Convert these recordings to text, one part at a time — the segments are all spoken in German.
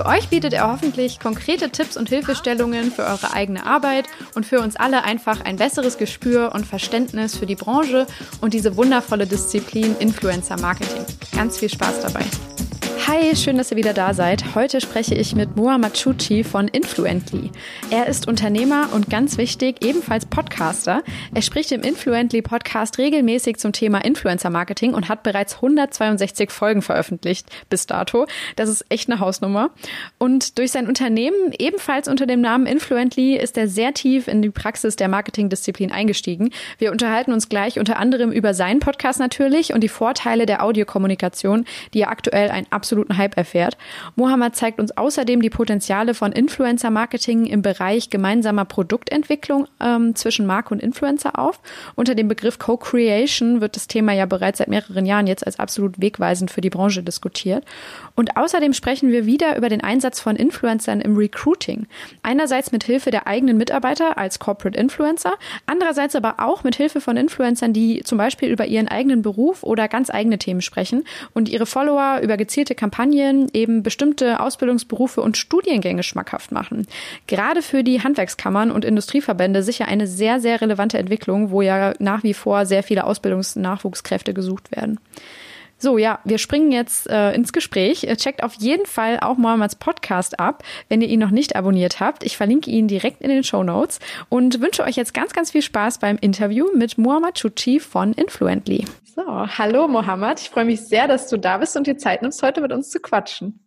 Für euch bietet er hoffentlich konkrete Tipps und Hilfestellungen für eure eigene Arbeit und für uns alle einfach ein besseres Gespür und Verständnis für die Branche und diese wundervolle Disziplin Influencer Marketing. Ganz viel Spaß dabei. Hi, schön, dass ihr wieder da seid. Heute spreche ich mit Muhammad Chuchi von Influently. Er ist Unternehmer und ganz wichtig, ebenfalls Podcaster. Er spricht im Influently Podcast regelmäßig zum Thema Influencer Marketing und hat bereits 162 Folgen veröffentlicht bis dato. Das ist echt eine Hausnummer. Und durch sein Unternehmen, ebenfalls unter dem Namen Influently, ist er sehr tief in die Praxis der Marketingdisziplin eingestiegen. Wir unterhalten uns gleich unter anderem über seinen Podcast natürlich und die Vorteile der Audiokommunikation, die ja aktuell ein absolut absoluten Hype erfährt. Mohammed zeigt uns außerdem die Potenziale von Influencer-Marketing im Bereich gemeinsamer Produktentwicklung ähm, zwischen Marke und Influencer auf. Unter dem Begriff Co-Creation wird das Thema ja bereits seit mehreren Jahren jetzt als absolut wegweisend für die Branche diskutiert. Und außerdem sprechen wir wieder über den Einsatz von Influencern im Recruiting. Einerseits mit Hilfe der eigenen Mitarbeiter als Corporate Influencer, andererseits aber auch mit Hilfe von Influencern, die zum Beispiel über ihren eigenen Beruf oder ganz eigene Themen sprechen und ihre Follower über gezielte Kampagnen eben bestimmte Ausbildungsberufe und Studiengänge schmackhaft machen. Gerade für die Handwerkskammern und Industrieverbände sicher eine sehr, sehr relevante Entwicklung, wo ja nach wie vor sehr viele Ausbildungsnachwuchskräfte gesucht werden. So, ja, wir springen jetzt äh, ins Gespräch. Checkt auf jeden Fall auch Mohammeds Podcast ab, wenn ihr ihn noch nicht abonniert habt. Ich verlinke ihn direkt in den Show Notes und wünsche euch jetzt ganz, ganz viel Spaß beim Interview mit Mohammad Chuchi von Influently. So, hallo Mohammad. Ich freue mich sehr, dass du da bist und dir Zeit nimmst, heute mit uns zu quatschen.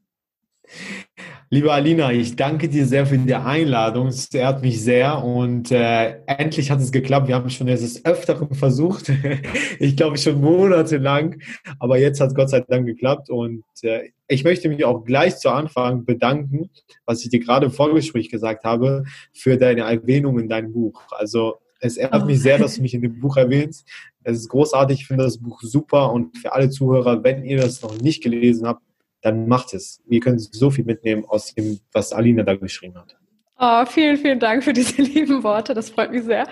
Liebe Alina, ich danke dir sehr für die Einladung. Es ehrt mich sehr und äh, endlich hat es geklappt. Wir haben schon des Öfteren versucht. ich glaube schon monatelang, aber jetzt hat es Gott sei Dank geklappt und äh, ich möchte mich auch gleich zu Anfang bedanken, was ich dir gerade im Vorgespräch gesagt habe, für deine Erwähnung in deinem Buch. Also es ehrt mich sehr, dass du mich in dem Buch erwähnst. Es ist großartig, ich finde das Buch super und für alle Zuhörer, wenn ihr das noch nicht gelesen habt, dann macht es. Wir können so viel mitnehmen aus dem, was Alina da geschrieben hat. Oh, vielen, vielen Dank für diese lieben Worte. Das freut mich sehr.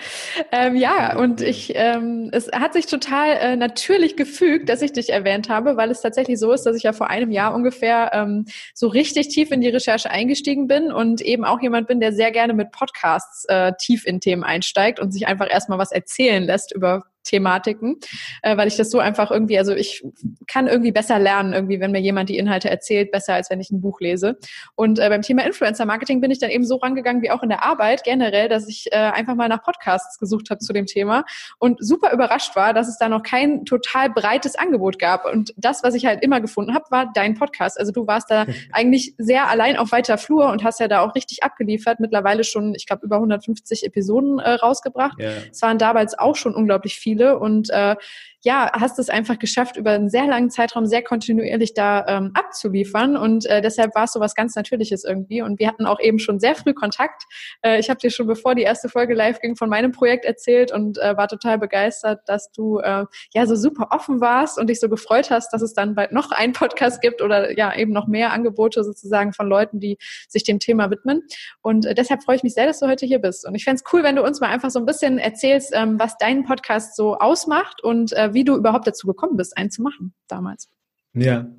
Ähm, ja, und ich, ähm, es hat sich total äh, natürlich gefügt, dass ich dich erwähnt habe, weil es tatsächlich so ist, dass ich ja vor einem Jahr ungefähr ähm, so richtig tief in die Recherche eingestiegen bin und eben auch jemand bin, der sehr gerne mit Podcasts äh, tief in Themen einsteigt und sich einfach erstmal was erzählen lässt über Thematiken, äh, weil ich das so einfach irgendwie, also ich kann irgendwie besser lernen, irgendwie, wenn mir jemand die Inhalte erzählt, besser als wenn ich ein Buch lese. Und äh, beim Thema Influencer Marketing bin ich dann eben so rangegangen wie auch in der Arbeit generell, dass ich äh, einfach mal nach Podcasts gesucht habe zu dem Thema und super überrascht war, dass es da noch kein total breites Angebot gab. Und das, was ich halt immer gefunden habe, war dein Podcast. Also du warst da eigentlich sehr allein auf weiter Flur und hast ja da auch richtig abgeliefert. Mittlerweile schon, ich glaube, über 150 Episoden äh, rausgebracht. Es yeah. waren damals auch schon unglaublich viele viele. Und äh, ja, hast es einfach geschafft, über einen sehr langen Zeitraum sehr kontinuierlich da ähm, abzuliefern. Und äh, deshalb war es so was ganz Natürliches irgendwie. Und wir hatten auch eben schon sehr früh Kontakt. Äh, ich habe dir schon, bevor die erste Folge live ging, von meinem Projekt erzählt und äh, war total begeistert, dass du äh, ja so super offen warst und dich so gefreut hast, dass es dann bald noch einen Podcast gibt oder ja eben noch mehr Angebote sozusagen von Leuten, die sich dem Thema widmen. Und äh, deshalb freue ich mich sehr, dass du heute hier bist. Und ich fände es cool, wenn du uns mal einfach so ein bisschen erzählst, ähm, was deinen Podcast so ausmacht und äh, wie du überhaupt dazu gekommen bist, einen zu machen damals. Ja,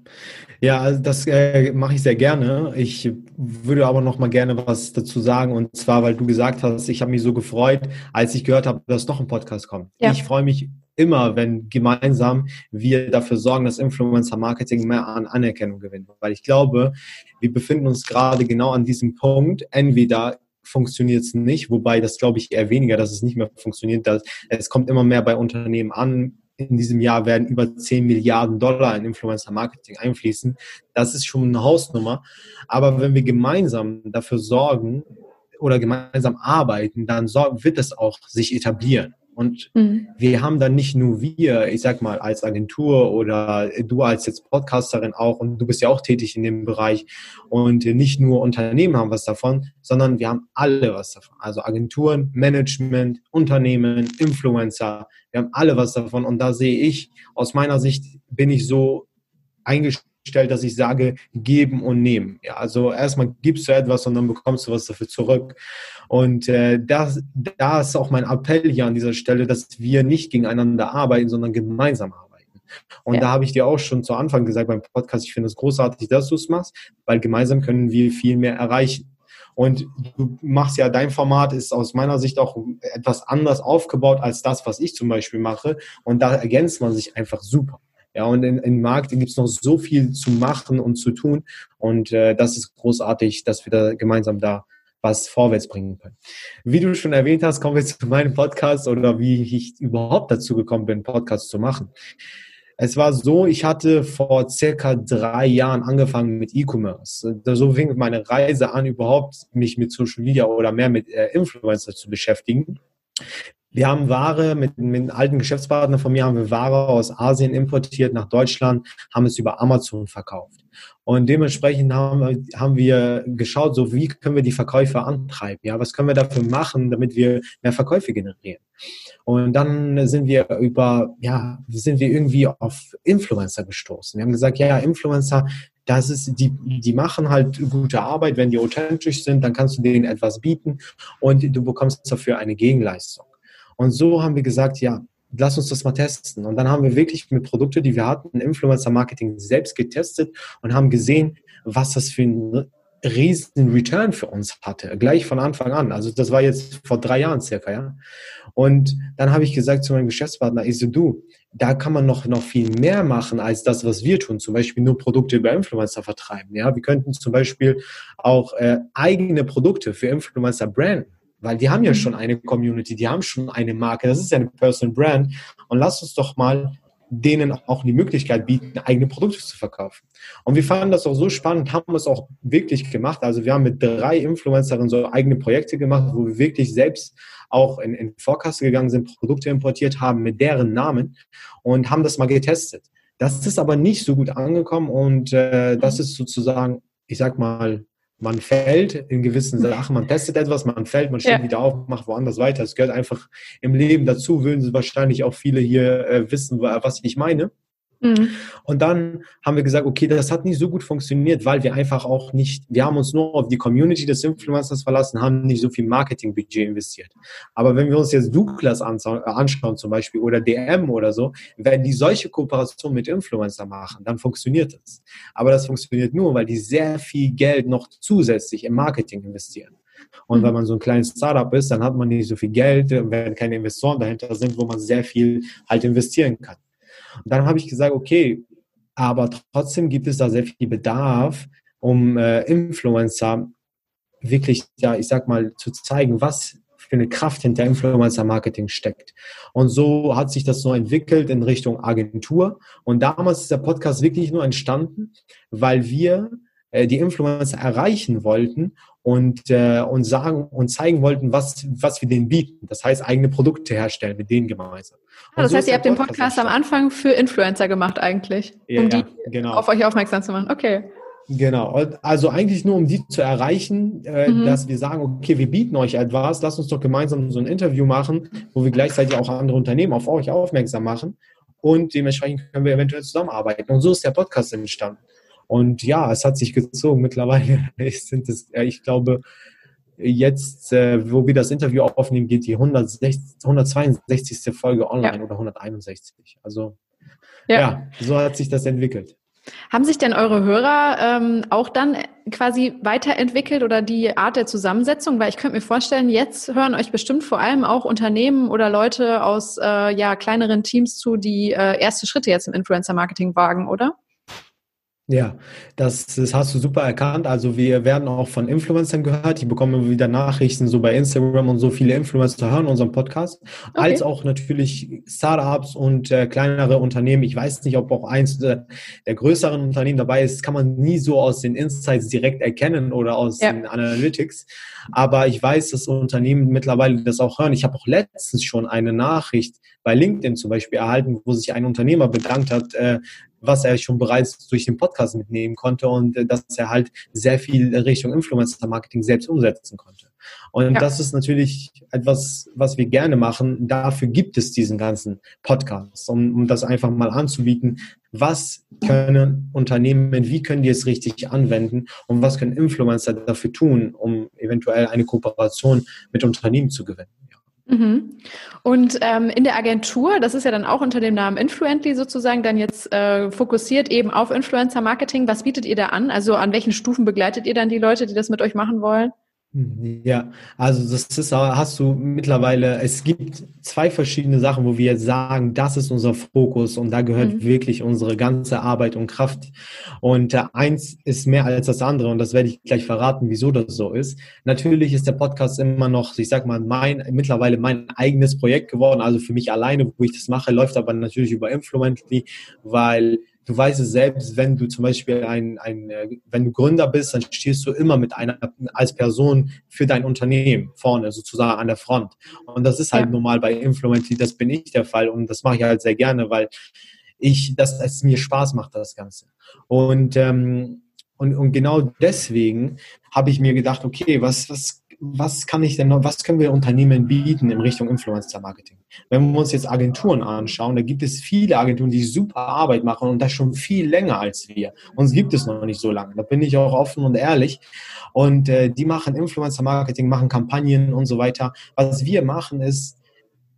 ja, also das äh, mache ich sehr gerne. Ich würde aber noch mal gerne was dazu sagen und zwar, weil du gesagt hast, ich habe mich so gefreut, als ich gehört habe, dass noch ein Podcast kommt. Ja. Ich freue mich immer, wenn gemeinsam wir dafür sorgen, dass Influencer Marketing mehr an Anerkennung gewinnt, weil ich glaube, wir befinden uns gerade genau an diesem Punkt. Entweder funktioniert es nicht, wobei das glaube ich eher weniger, dass es nicht mehr funktioniert. Dass, es kommt immer mehr bei Unternehmen an, in diesem Jahr werden über 10 Milliarden Dollar in Influencer-Marketing einfließen. Das ist schon eine Hausnummer. Aber wenn wir gemeinsam dafür sorgen, oder gemeinsam arbeiten, dann wird es auch sich etablieren. Und mhm. wir haben dann nicht nur wir, ich sag mal, als Agentur oder du als jetzt Podcasterin auch und du bist ja auch tätig in dem Bereich und nicht nur Unternehmen haben was davon, sondern wir haben alle was davon. Also Agenturen, Management, Unternehmen, Influencer, wir haben alle was davon. Und da sehe ich, aus meiner Sicht bin ich so eingestellt, stellt, dass ich sage, geben und nehmen. Ja, also erstmal gibst du etwas und dann bekommst du was dafür zurück. Und äh, das, da ist auch mein Appell hier an dieser Stelle, dass wir nicht gegeneinander arbeiten, sondern gemeinsam arbeiten. Und ja. da habe ich dir auch schon zu Anfang gesagt beim Podcast, ich finde es großartig, dass du es machst, weil gemeinsam können wir viel mehr erreichen. Und du machst ja, dein Format ist aus meiner Sicht auch etwas anders aufgebaut als das, was ich zum Beispiel mache. Und da ergänzt man sich einfach super. Ja, und im Markt gibt es noch so viel zu machen und zu tun. Und äh, das ist großartig, dass wir da gemeinsam da was vorwärts bringen können. Wie du schon erwähnt hast, kommen wir zu meinem Podcast oder wie ich überhaupt dazu gekommen bin, Podcast zu machen. Es war so, ich hatte vor circa drei Jahren angefangen mit E-Commerce. So fing meine Reise an, überhaupt mich mit Social Media oder mehr mit äh, Influencer zu beschäftigen. Wir haben Ware mit, mit einem alten Geschäftspartner von mir haben wir Ware aus Asien importiert nach Deutschland, haben es über Amazon verkauft. Und dementsprechend haben, haben wir geschaut, so wie können wir die Verkäufe antreiben? Ja, was können wir dafür machen, damit wir mehr Verkäufe generieren? Und dann sind wir über, ja, sind wir irgendwie auf Influencer gestoßen. Wir haben gesagt, ja, Influencer, das ist, die, die machen halt gute Arbeit. Wenn die authentisch sind, dann kannst du denen etwas bieten und du bekommst dafür eine Gegenleistung. Und so haben wir gesagt, ja, lass uns das mal testen. Und dann haben wir wirklich mit Produkten, die wir hatten, Influencer-Marketing selbst getestet und haben gesehen, was das für ein riesen Return für uns hatte, gleich von Anfang an. Also das war jetzt vor drei Jahren circa, ja. Und dann habe ich gesagt zu meinem Geschäftspartner, ich so, du, da kann man noch, noch viel mehr machen als das, was wir tun. Zum Beispiel nur Produkte über Influencer vertreiben, ja. Wir könnten zum Beispiel auch äh, eigene Produkte für Influencer branden. Weil die haben ja mhm. schon eine Community, die haben schon eine Marke, das ist ja eine Personal Brand. Und lass uns doch mal denen auch die Möglichkeit bieten, eigene Produkte zu verkaufen. Und wir fanden das auch so spannend, haben es auch wirklich gemacht. Also wir haben mit drei Influencerinnen so eigene Projekte gemacht, wo wir wirklich selbst auch in, in Vorkasse gegangen sind, Produkte importiert haben mit deren Namen und haben das mal getestet. Das ist aber nicht so gut angekommen und äh, das ist sozusagen, ich sag mal, man fällt in gewissen Sachen, man testet etwas, man fällt, man steht ja. wieder auf, macht woanders weiter. Es gehört einfach im Leben dazu, würden Sie wahrscheinlich auch viele hier äh, wissen, was ich meine. Mhm. Und dann haben wir gesagt, okay, das hat nicht so gut funktioniert, weil wir einfach auch nicht, wir haben uns nur auf die Community des Influencers verlassen, haben nicht so viel Marketingbudget investiert. Aber wenn wir uns jetzt Douglas äh, anschauen zum Beispiel oder DM oder so, wenn die solche Kooperationen mit Influencer machen, dann funktioniert das. Aber das funktioniert nur, weil die sehr viel Geld noch zusätzlich im Marketing investieren. Und mhm. wenn man so ein kleines Startup ist, dann hat man nicht so viel Geld, wenn keine Investoren dahinter sind, wo man sehr viel halt investieren kann. Und dann habe ich gesagt, okay, aber trotzdem gibt es da sehr viel Bedarf, um äh, Influencer wirklich, ja, ich sag mal, zu zeigen, was für eine Kraft hinter Influencer-Marketing steckt. Und so hat sich das so entwickelt in Richtung Agentur. Und damals ist der Podcast wirklich nur entstanden, weil wir äh, die Influencer erreichen wollten und, äh, und sagen und zeigen wollten, was, was wir denen bieten. Das heißt, eigene Produkte herstellen mit denen gemeinsam. Ah, das so heißt, ihr habt den Podcast am Anfang für Influencer gemacht eigentlich, um ja, die genau. auf euch aufmerksam zu machen. Okay. Genau, also eigentlich nur um die zu erreichen, äh, mhm. dass wir sagen, okay, wir bieten euch etwas, lasst uns doch gemeinsam so ein Interview machen, wo wir gleichzeitig auch andere Unternehmen auf euch aufmerksam machen und dementsprechend können wir eventuell zusammenarbeiten. Und so ist der Podcast entstanden. Und ja, es hat sich gezogen. Mittlerweile sind es, ich glaube, jetzt, äh, wo wir das Interview aufnehmen, geht die 160, 162. Folge online ja. oder 161. Also ja. ja. so hat sich das entwickelt. Haben sich denn eure Hörer ähm, auch dann quasi weiterentwickelt oder die Art der Zusammensetzung? Weil ich könnte mir vorstellen, jetzt hören euch bestimmt vor allem auch Unternehmen oder Leute aus äh, ja, kleineren Teams zu, die äh, erste Schritte jetzt im Influencer-Marketing wagen, oder? Ja, das, das hast du super erkannt. Also wir werden auch von Influencern gehört. Ich bekomme immer wieder Nachrichten so bei Instagram und so viele Influencer hören unseren Podcast, okay. als auch natürlich Startups und äh, kleinere Unternehmen. Ich weiß nicht, ob auch eins der, der, größeren Unternehmen dabei ist. Kann man nie so aus den Insights direkt erkennen oder aus ja. den Analytics. Aber ich weiß, dass Unternehmen mittlerweile das auch hören. Ich habe auch letztens schon eine Nachricht bei LinkedIn zum Beispiel erhalten, wo sich ein Unternehmer bedankt hat, äh, was er schon bereits durch den Podcast mitnehmen konnte und äh, dass er halt sehr viel Richtung Influencer-Marketing selbst umsetzen konnte. Und ja. das ist natürlich etwas, was wir gerne machen. Dafür gibt es diesen ganzen Podcast, um, um das einfach mal anzubieten. Was können Unternehmen, wie können die es richtig anwenden und was können Influencer dafür tun, um eventuell eine Kooperation mit Unternehmen zu gewinnen? Mhm. Und ähm, in der Agentur, das ist ja dann auch unter dem Namen Influently sozusagen, dann jetzt äh, fokussiert eben auf Influencer-Marketing. Was bietet ihr da an? Also an welchen Stufen begleitet ihr dann die Leute, die das mit euch machen wollen? Ja, also das ist, hast du mittlerweile, es gibt zwei verschiedene Sachen, wo wir sagen, das ist unser Fokus und da gehört mhm. wirklich unsere ganze Arbeit und Kraft. Und äh, eins ist mehr als das andere und das werde ich gleich verraten, wieso das so ist. Natürlich ist der Podcast immer noch, ich sag mal, mein, mittlerweile mein eigenes Projekt geworden, also für mich alleine, wo ich das mache, läuft aber natürlich über Influently, weil du weißt es selbst, wenn du zum Beispiel ein, ein, wenn du Gründer bist, dann stehst du immer mit einer, als Person für dein Unternehmen vorne, sozusagen an der Front. Und das ist halt ja. normal bei Influencer, das bin ich der Fall und das mache ich halt sehr gerne, weil ich, dass es mir Spaß macht, das Ganze. Und, ähm, und, und genau deswegen habe ich mir gedacht, okay, was, was was kann ich denn noch, was können wir Unternehmen bieten in Richtung Influencer Marketing? Wenn wir uns jetzt Agenturen anschauen, da gibt es viele Agenturen, die super Arbeit machen und das schon viel länger als wir. Uns gibt es noch nicht so lange. Da bin ich auch offen und ehrlich. Und äh, die machen Influencer Marketing, machen Kampagnen und so weiter. Was wir machen ist,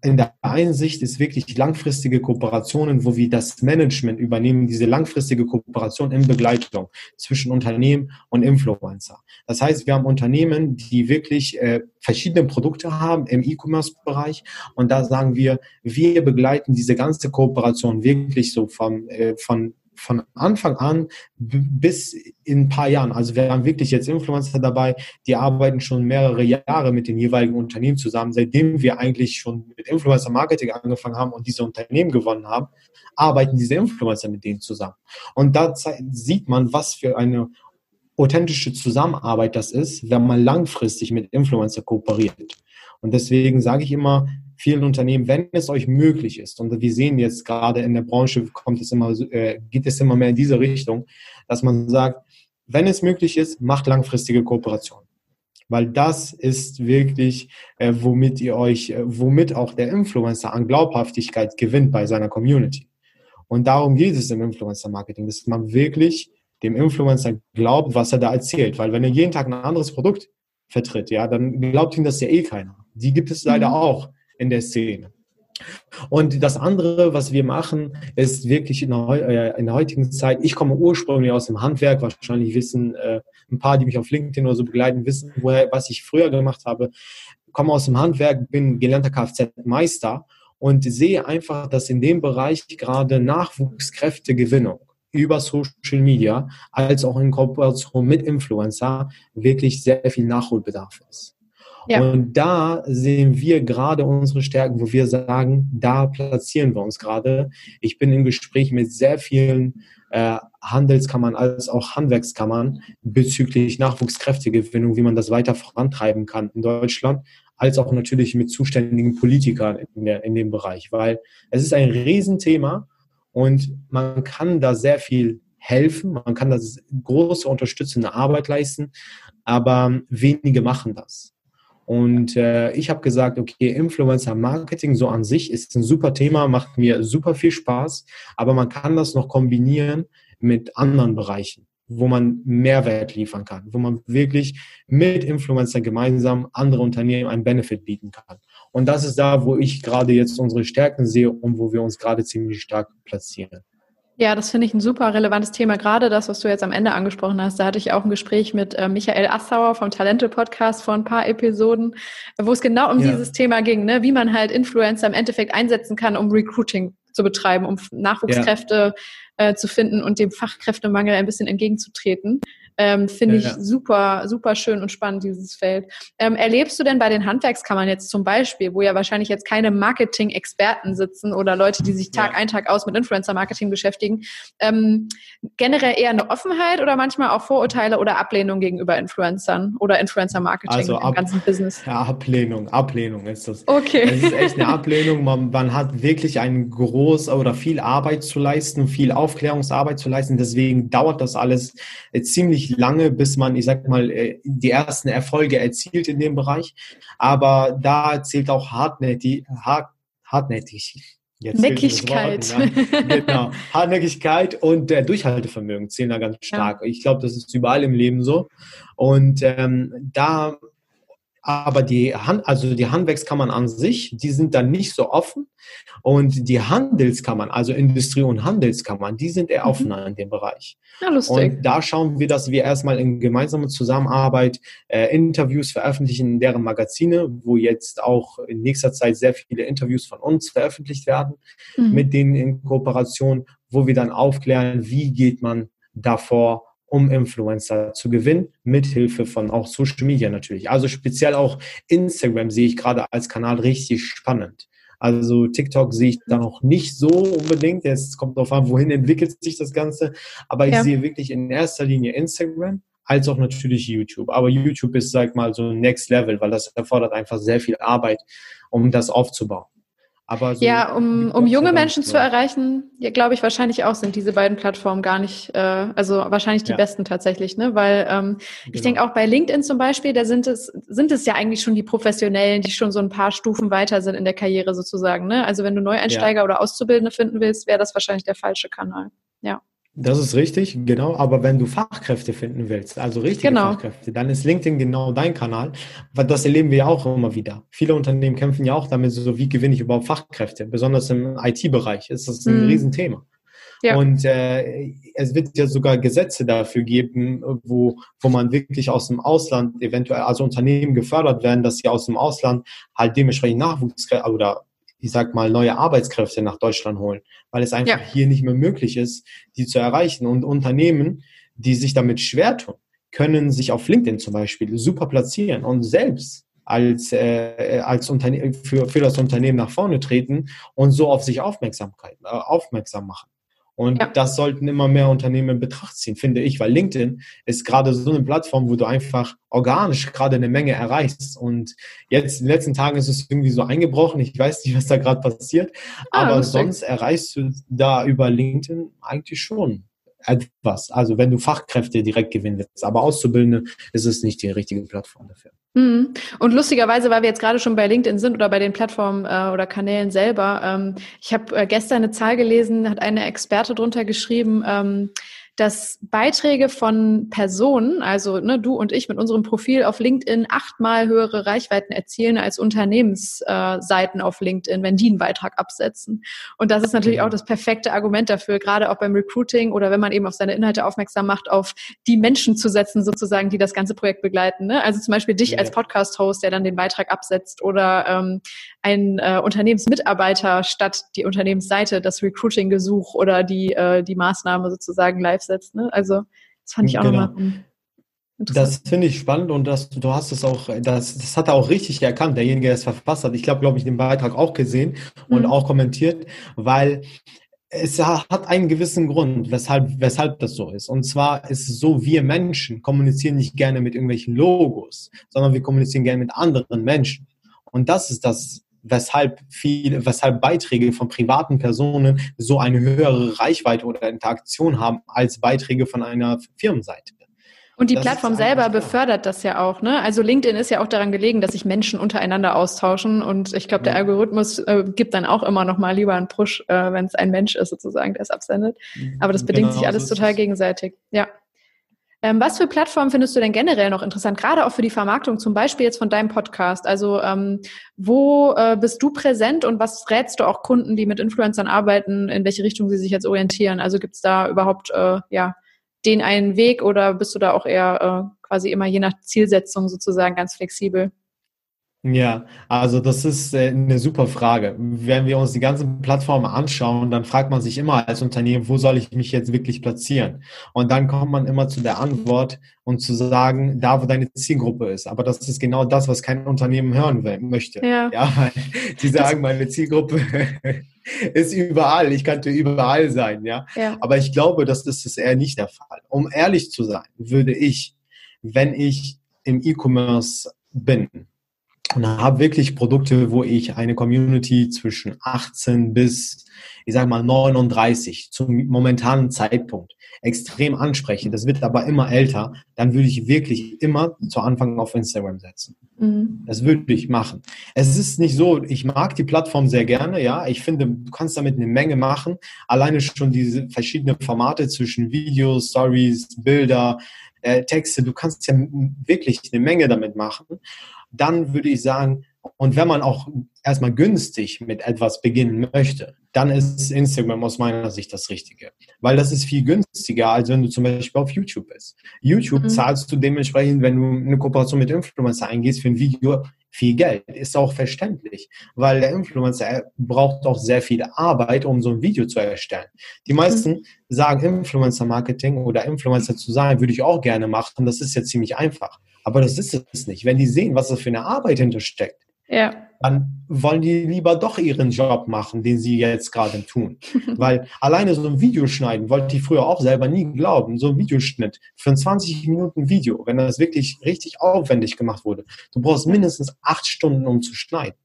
in der Einsicht ist wirklich langfristige Kooperationen, wo wir das Management übernehmen, diese langfristige Kooperation in Begleitung zwischen Unternehmen und Influencer. Das heißt, wir haben Unternehmen, die wirklich äh, verschiedene Produkte haben im E-Commerce-Bereich und da sagen wir, wir begleiten diese ganze Kooperation wirklich so vom, äh, von von Anfang an bis in ein paar Jahren. Also wir haben wirklich jetzt Influencer dabei, die arbeiten schon mehrere Jahre mit den jeweiligen Unternehmen zusammen. Seitdem wir eigentlich schon mit Influencer Marketing angefangen haben und diese Unternehmen gewonnen haben, arbeiten diese Influencer mit denen zusammen. Und da sieht man, was für eine authentische Zusammenarbeit das ist, wenn man langfristig mit Influencer kooperiert. Und deswegen sage ich immer, vielen Unternehmen, wenn es euch möglich ist, und wir sehen jetzt gerade in der Branche, kommt es immer, äh, geht es immer mehr in diese Richtung, dass man sagt, wenn es möglich ist, macht langfristige Kooperation. Weil das ist wirklich, äh, womit ihr euch, äh, womit auch der Influencer an Glaubhaftigkeit gewinnt bei seiner Community. Und darum geht es im Influencer-Marketing, dass man wirklich dem Influencer glaubt, was er da erzählt. Weil wenn er jeden Tag ein anderes Produkt vertritt, ja, dann glaubt ihm das ja eh keiner. Die gibt es leider mhm. auch in der Szene. Und das andere, was wir machen, ist wirklich in der, äh, in der, heutigen Zeit, ich komme ursprünglich aus dem Handwerk, wahrscheinlich wissen äh, ein paar, die mich auf LinkedIn oder so begleiten, wissen, woher, was ich früher gemacht habe. Komme aus dem Handwerk, bin gelernter Kfz-Meister und sehe einfach, dass in dem Bereich gerade Nachwuchskräftegewinnung über Social Media als auch in Kooperation mit Influencer wirklich sehr viel Nachholbedarf ist. Ja. Und da sehen wir gerade unsere Stärken, wo wir sagen, da platzieren wir uns gerade. Ich bin im Gespräch mit sehr vielen äh, Handelskammern als auch Handwerkskammern bezüglich Nachwuchskräftegewinnung, wie man das weiter vorantreiben kann in Deutschland, als auch natürlich mit zuständigen Politikern in, der, in dem Bereich, weil es ist ein Riesenthema und man kann da sehr viel helfen, man kann da große unterstützende Arbeit leisten, aber wenige machen das. Und äh, ich habe gesagt, okay, Influencer Marketing so an sich ist ein super Thema, macht mir super viel Spaß, aber man kann das noch kombinieren mit anderen Bereichen, wo man Mehrwert liefern kann, wo man wirklich mit Influencer gemeinsam andere Unternehmen einen Benefit bieten kann. Und das ist da, wo ich gerade jetzt unsere Stärken sehe und wo wir uns gerade ziemlich stark platzieren. Ja, das finde ich ein super relevantes Thema. Gerade das, was du jetzt am Ende angesprochen hast. Da hatte ich auch ein Gespräch mit äh, Michael Assauer vom Talente-Podcast vor ein paar Episoden, wo es genau um ja. dieses Thema ging, ne? wie man halt Influencer im Endeffekt einsetzen kann, um Recruiting zu betreiben, um Nachwuchskräfte ja. äh, zu finden und dem Fachkräftemangel ein bisschen entgegenzutreten. Ähm, Finde ich ja. super, super schön und spannend, dieses Feld. Ähm, erlebst du denn bei den Handwerkskammern jetzt zum Beispiel, wo ja wahrscheinlich jetzt keine Marketing-Experten sitzen oder Leute, die sich Tag ja. ein, Tag aus mit Influencer-Marketing beschäftigen, ähm, generell eher eine Offenheit oder manchmal auch Vorurteile oder Ablehnung gegenüber Influencern oder Influencer-Marketing also im ganzen Business? Ja, Ablehnung, Ablehnung ist das. Okay. Es ist echt eine Ablehnung. Man, man hat wirklich einen groß oder viel Arbeit zu leisten, viel Aufklärungsarbeit zu leisten. Deswegen dauert das alles ziemlich ziemlich lange, bis man, ich sag mal, äh, die ersten Erfolge erzielt in dem Bereich. Aber da zählt auch hartnäckig, hart, hartnäckig. Jetzt Neckigkeit. Wort, ja. Genau. Hartnäckigkeit und der Durchhaltevermögen zählen da ganz stark. Ja. Ich glaube, das ist überall im Leben so. Und ähm, da aber die Hand, also die Handwerkskammern an sich, die sind dann nicht so offen. Und die Handelskammern, also Industrie- und Handelskammern, die sind eher mhm. offener in dem Bereich. Ja, lustig. Und da schauen wir, dass wir erstmal in gemeinsamer Zusammenarbeit äh, Interviews veröffentlichen in deren Magazine, wo jetzt auch in nächster Zeit sehr viele Interviews von uns veröffentlicht werden, mhm. mit denen in Kooperation, wo wir dann aufklären, wie geht man davor um Influencer zu gewinnen, mit Hilfe von auch Social Media natürlich. Also speziell auch Instagram sehe ich gerade als Kanal richtig spannend. Also TikTok sehe ich da noch nicht so unbedingt. Es kommt darauf an, wohin entwickelt sich das Ganze. Aber ich ja. sehe wirklich in erster Linie Instagram als auch natürlich YouTube. Aber YouTube ist, sag mal, so Next Level, weil das erfordert einfach sehr viel Arbeit, um das aufzubauen. Aber so ja, um, um junge Menschen zu erreichen, ja, glaube ich wahrscheinlich auch sind diese beiden Plattformen gar nicht, äh, also wahrscheinlich die ja. besten tatsächlich, ne? Weil ähm, genau. ich denke auch bei LinkedIn zum Beispiel, da sind es sind es ja eigentlich schon die Professionellen, die schon so ein paar Stufen weiter sind in der Karriere sozusagen, ne? Also wenn du Neueinsteiger ja. oder Auszubildende finden willst, wäre das wahrscheinlich der falsche Kanal. Ja. Das ist richtig, genau. Aber wenn du Fachkräfte finden willst, also richtige genau. Fachkräfte, dann ist LinkedIn genau dein Kanal. Weil das erleben wir ja auch immer wieder. Viele Unternehmen kämpfen ja auch damit, so wie gewinne ich überhaupt Fachkräfte. Besonders im IT-Bereich ist das ein mhm. Riesenthema. Ja. Und äh, es wird ja sogar Gesetze dafür geben, wo, wo man wirklich aus dem Ausland eventuell, also Unternehmen gefördert werden, dass sie aus dem Ausland halt dementsprechend Nachwuchskräfte oder ich sag mal, neue Arbeitskräfte nach Deutschland holen, weil es einfach ja. hier nicht mehr möglich ist, die zu erreichen. Und Unternehmen, die sich damit schwer tun, können sich auf LinkedIn zum Beispiel super platzieren und selbst als, äh, als Unterne für, für das Unternehmen nach vorne treten und so auf sich Aufmerksamkeit, äh, aufmerksam machen. Und ja. das sollten immer mehr Unternehmen in Betracht ziehen, finde ich, weil LinkedIn ist gerade so eine Plattform, wo du einfach organisch gerade eine Menge erreichst. Und jetzt in den letzten Tagen ist es irgendwie so eingebrochen. Ich weiß nicht, was da gerade passiert, ah, aber sonst erreichst du da über LinkedIn eigentlich schon etwas. Also wenn du Fachkräfte direkt gewinnen willst, aber Auszubildende ist es nicht die richtige Plattform dafür. Mhm. Und lustigerweise, weil wir jetzt gerade schon bei LinkedIn sind oder bei den Plattformen äh, oder Kanälen selber, ähm, ich habe äh, gestern eine Zahl gelesen, hat eine Experte drunter geschrieben, ähm, dass Beiträge von Personen, also ne, du und ich mit unserem Profil auf LinkedIn achtmal höhere Reichweiten erzielen als Unternehmensseiten äh, auf LinkedIn, wenn die einen Beitrag absetzen. Und das ist natürlich auch das perfekte Argument dafür, gerade auch beim Recruiting oder wenn man eben auf seine Inhalte aufmerksam macht, auf die Menschen zu setzen, sozusagen, die das ganze Projekt begleiten. Ne? Also zum Beispiel dich ja. als Podcast-Host, der dann den Beitrag absetzt oder ähm, ein äh, Unternehmensmitarbeiter statt die Unternehmensseite das Recruiting-Gesuch oder die, äh, die Maßnahme sozusagen live setzt. Ne? Also das fand ich auch genau. nochmal. Das finde ich spannend und das, du hast es auch, das, das hat er auch richtig erkannt, derjenige, der es verfasst hat. Ich glaube, glaube ich, den Beitrag auch gesehen und mhm. auch kommentiert, weil es hat einen gewissen Grund, weshalb, weshalb das so ist. Und zwar ist es so, wir Menschen kommunizieren nicht gerne mit irgendwelchen Logos, sondern wir kommunizieren gerne mit anderen Menschen. Und das ist das weshalb viele, weshalb Beiträge von privaten Personen so eine höhere Reichweite oder Interaktion haben als Beiträge von einer Firmenseite. Und die das Plattform selber befördert das ja auch, ne? Also LinkedIn ist ja auch daran gelegen, dass sich Menschen untereinander austauschen und ich glaube, der Algorithmus äh, gibt dann auch immer noch mal lieber einen Push, äh, wenn es ein Mensch ist sozusagen, der es absendet. Aber das bedingt genau, sich alles total gegenseitig. Ja. Ähm, was für Plattformen findest du denn generell noch interessant, gerade auch für die Vermarktung, zum Beispiel jetzt von deinem Podcast? Also ähm, wo äh, bist du präsent und was rätst du auch Kunden, die mit Influencern arbeiten, in welche Richtung sie sich jetzt orientieren? Also gibt es da überhaupt äh, ja den einen Weg oder bist du da auch eher äh, quasi immer je nach Zielsetzung sozusagen ganz flexibel? Ja, also das ist äh, eine super Frage. Wenn wir uns die ganzen Plattformen anschauen, dann fragt man sich immer als Unternehmen, wo soll ich mich jetzt wirklich platzieren? Und dann kommt man immer zu der Antwort und zu sagen, da wo deine Zielgruppe ist. Aber das ist genau das, was kein Unternehmen hören will, möchte. Ja, ja weil sie sagen, meine Zielgruppe ist überall. Ich könnte überall sein, ja? ja. Aber ich glaube, das ist eher nicht der Fall. Um ehrlich zu sein, würde ich, wenn ich im E-Commerce bin, und habe wirklich Produkte, wo ich eine Community zwischen 18 bis, ich sage mal, 39 zum momentanen Zeitpunkt extrem anspreche. Das wird aber immer älter. Dann würde ich wirklich immer zu Anfang auf Instagram setzen. Mhm. Das würde ich machen. Es ist nicht so, ich mag die Plattform sehr gerne, ja. Ich finde, du kannst damit eine Menge machen. Alleine schon diese verschiedenen Formate zwischen Videos, Stories, Bilder, äh, Texte. Du kannst ja wirklich eine Menge damit machen dann würde ich sagen, und wenn man auch erstmal günstig mit etwas beginnen möchte, dann ist Instagram aus meiner Sicht das Richtige. Weil das ist viel günstiger, als wenn du zum Beispiel auf YouTube bist. YouTube mhm. zahlst du dementsprechend, wenn du eine Kooperation mit Influencer eingehst für ein Video, viel Geld. Ist auch verständlich, weil der Influencer braucht auch sehr viel Arbeit, um so ein Video zu erstellen. Die meisten mhm. sagen Influencer-Marketing oder Influencer zu sein, würde ich auch gerne machen. Das ist ja ziemlich einfach. Aber das ist es nicht. Wenn die sehen, was da für eine Arbeit hintersteckt, ja. Dann wollen die lieber doch ihren Job machen, den sie jetzt gerade tun. Weil alleine so ein Video schneiden, wollte ich früher auch selber nie glauben. So ein Videoschnitt für ein 20 Minuten Video, wenn das wirklich richtig aufwendig gemacht wurde. Du brauchst mindestens acht Stunden, um zu schneiden.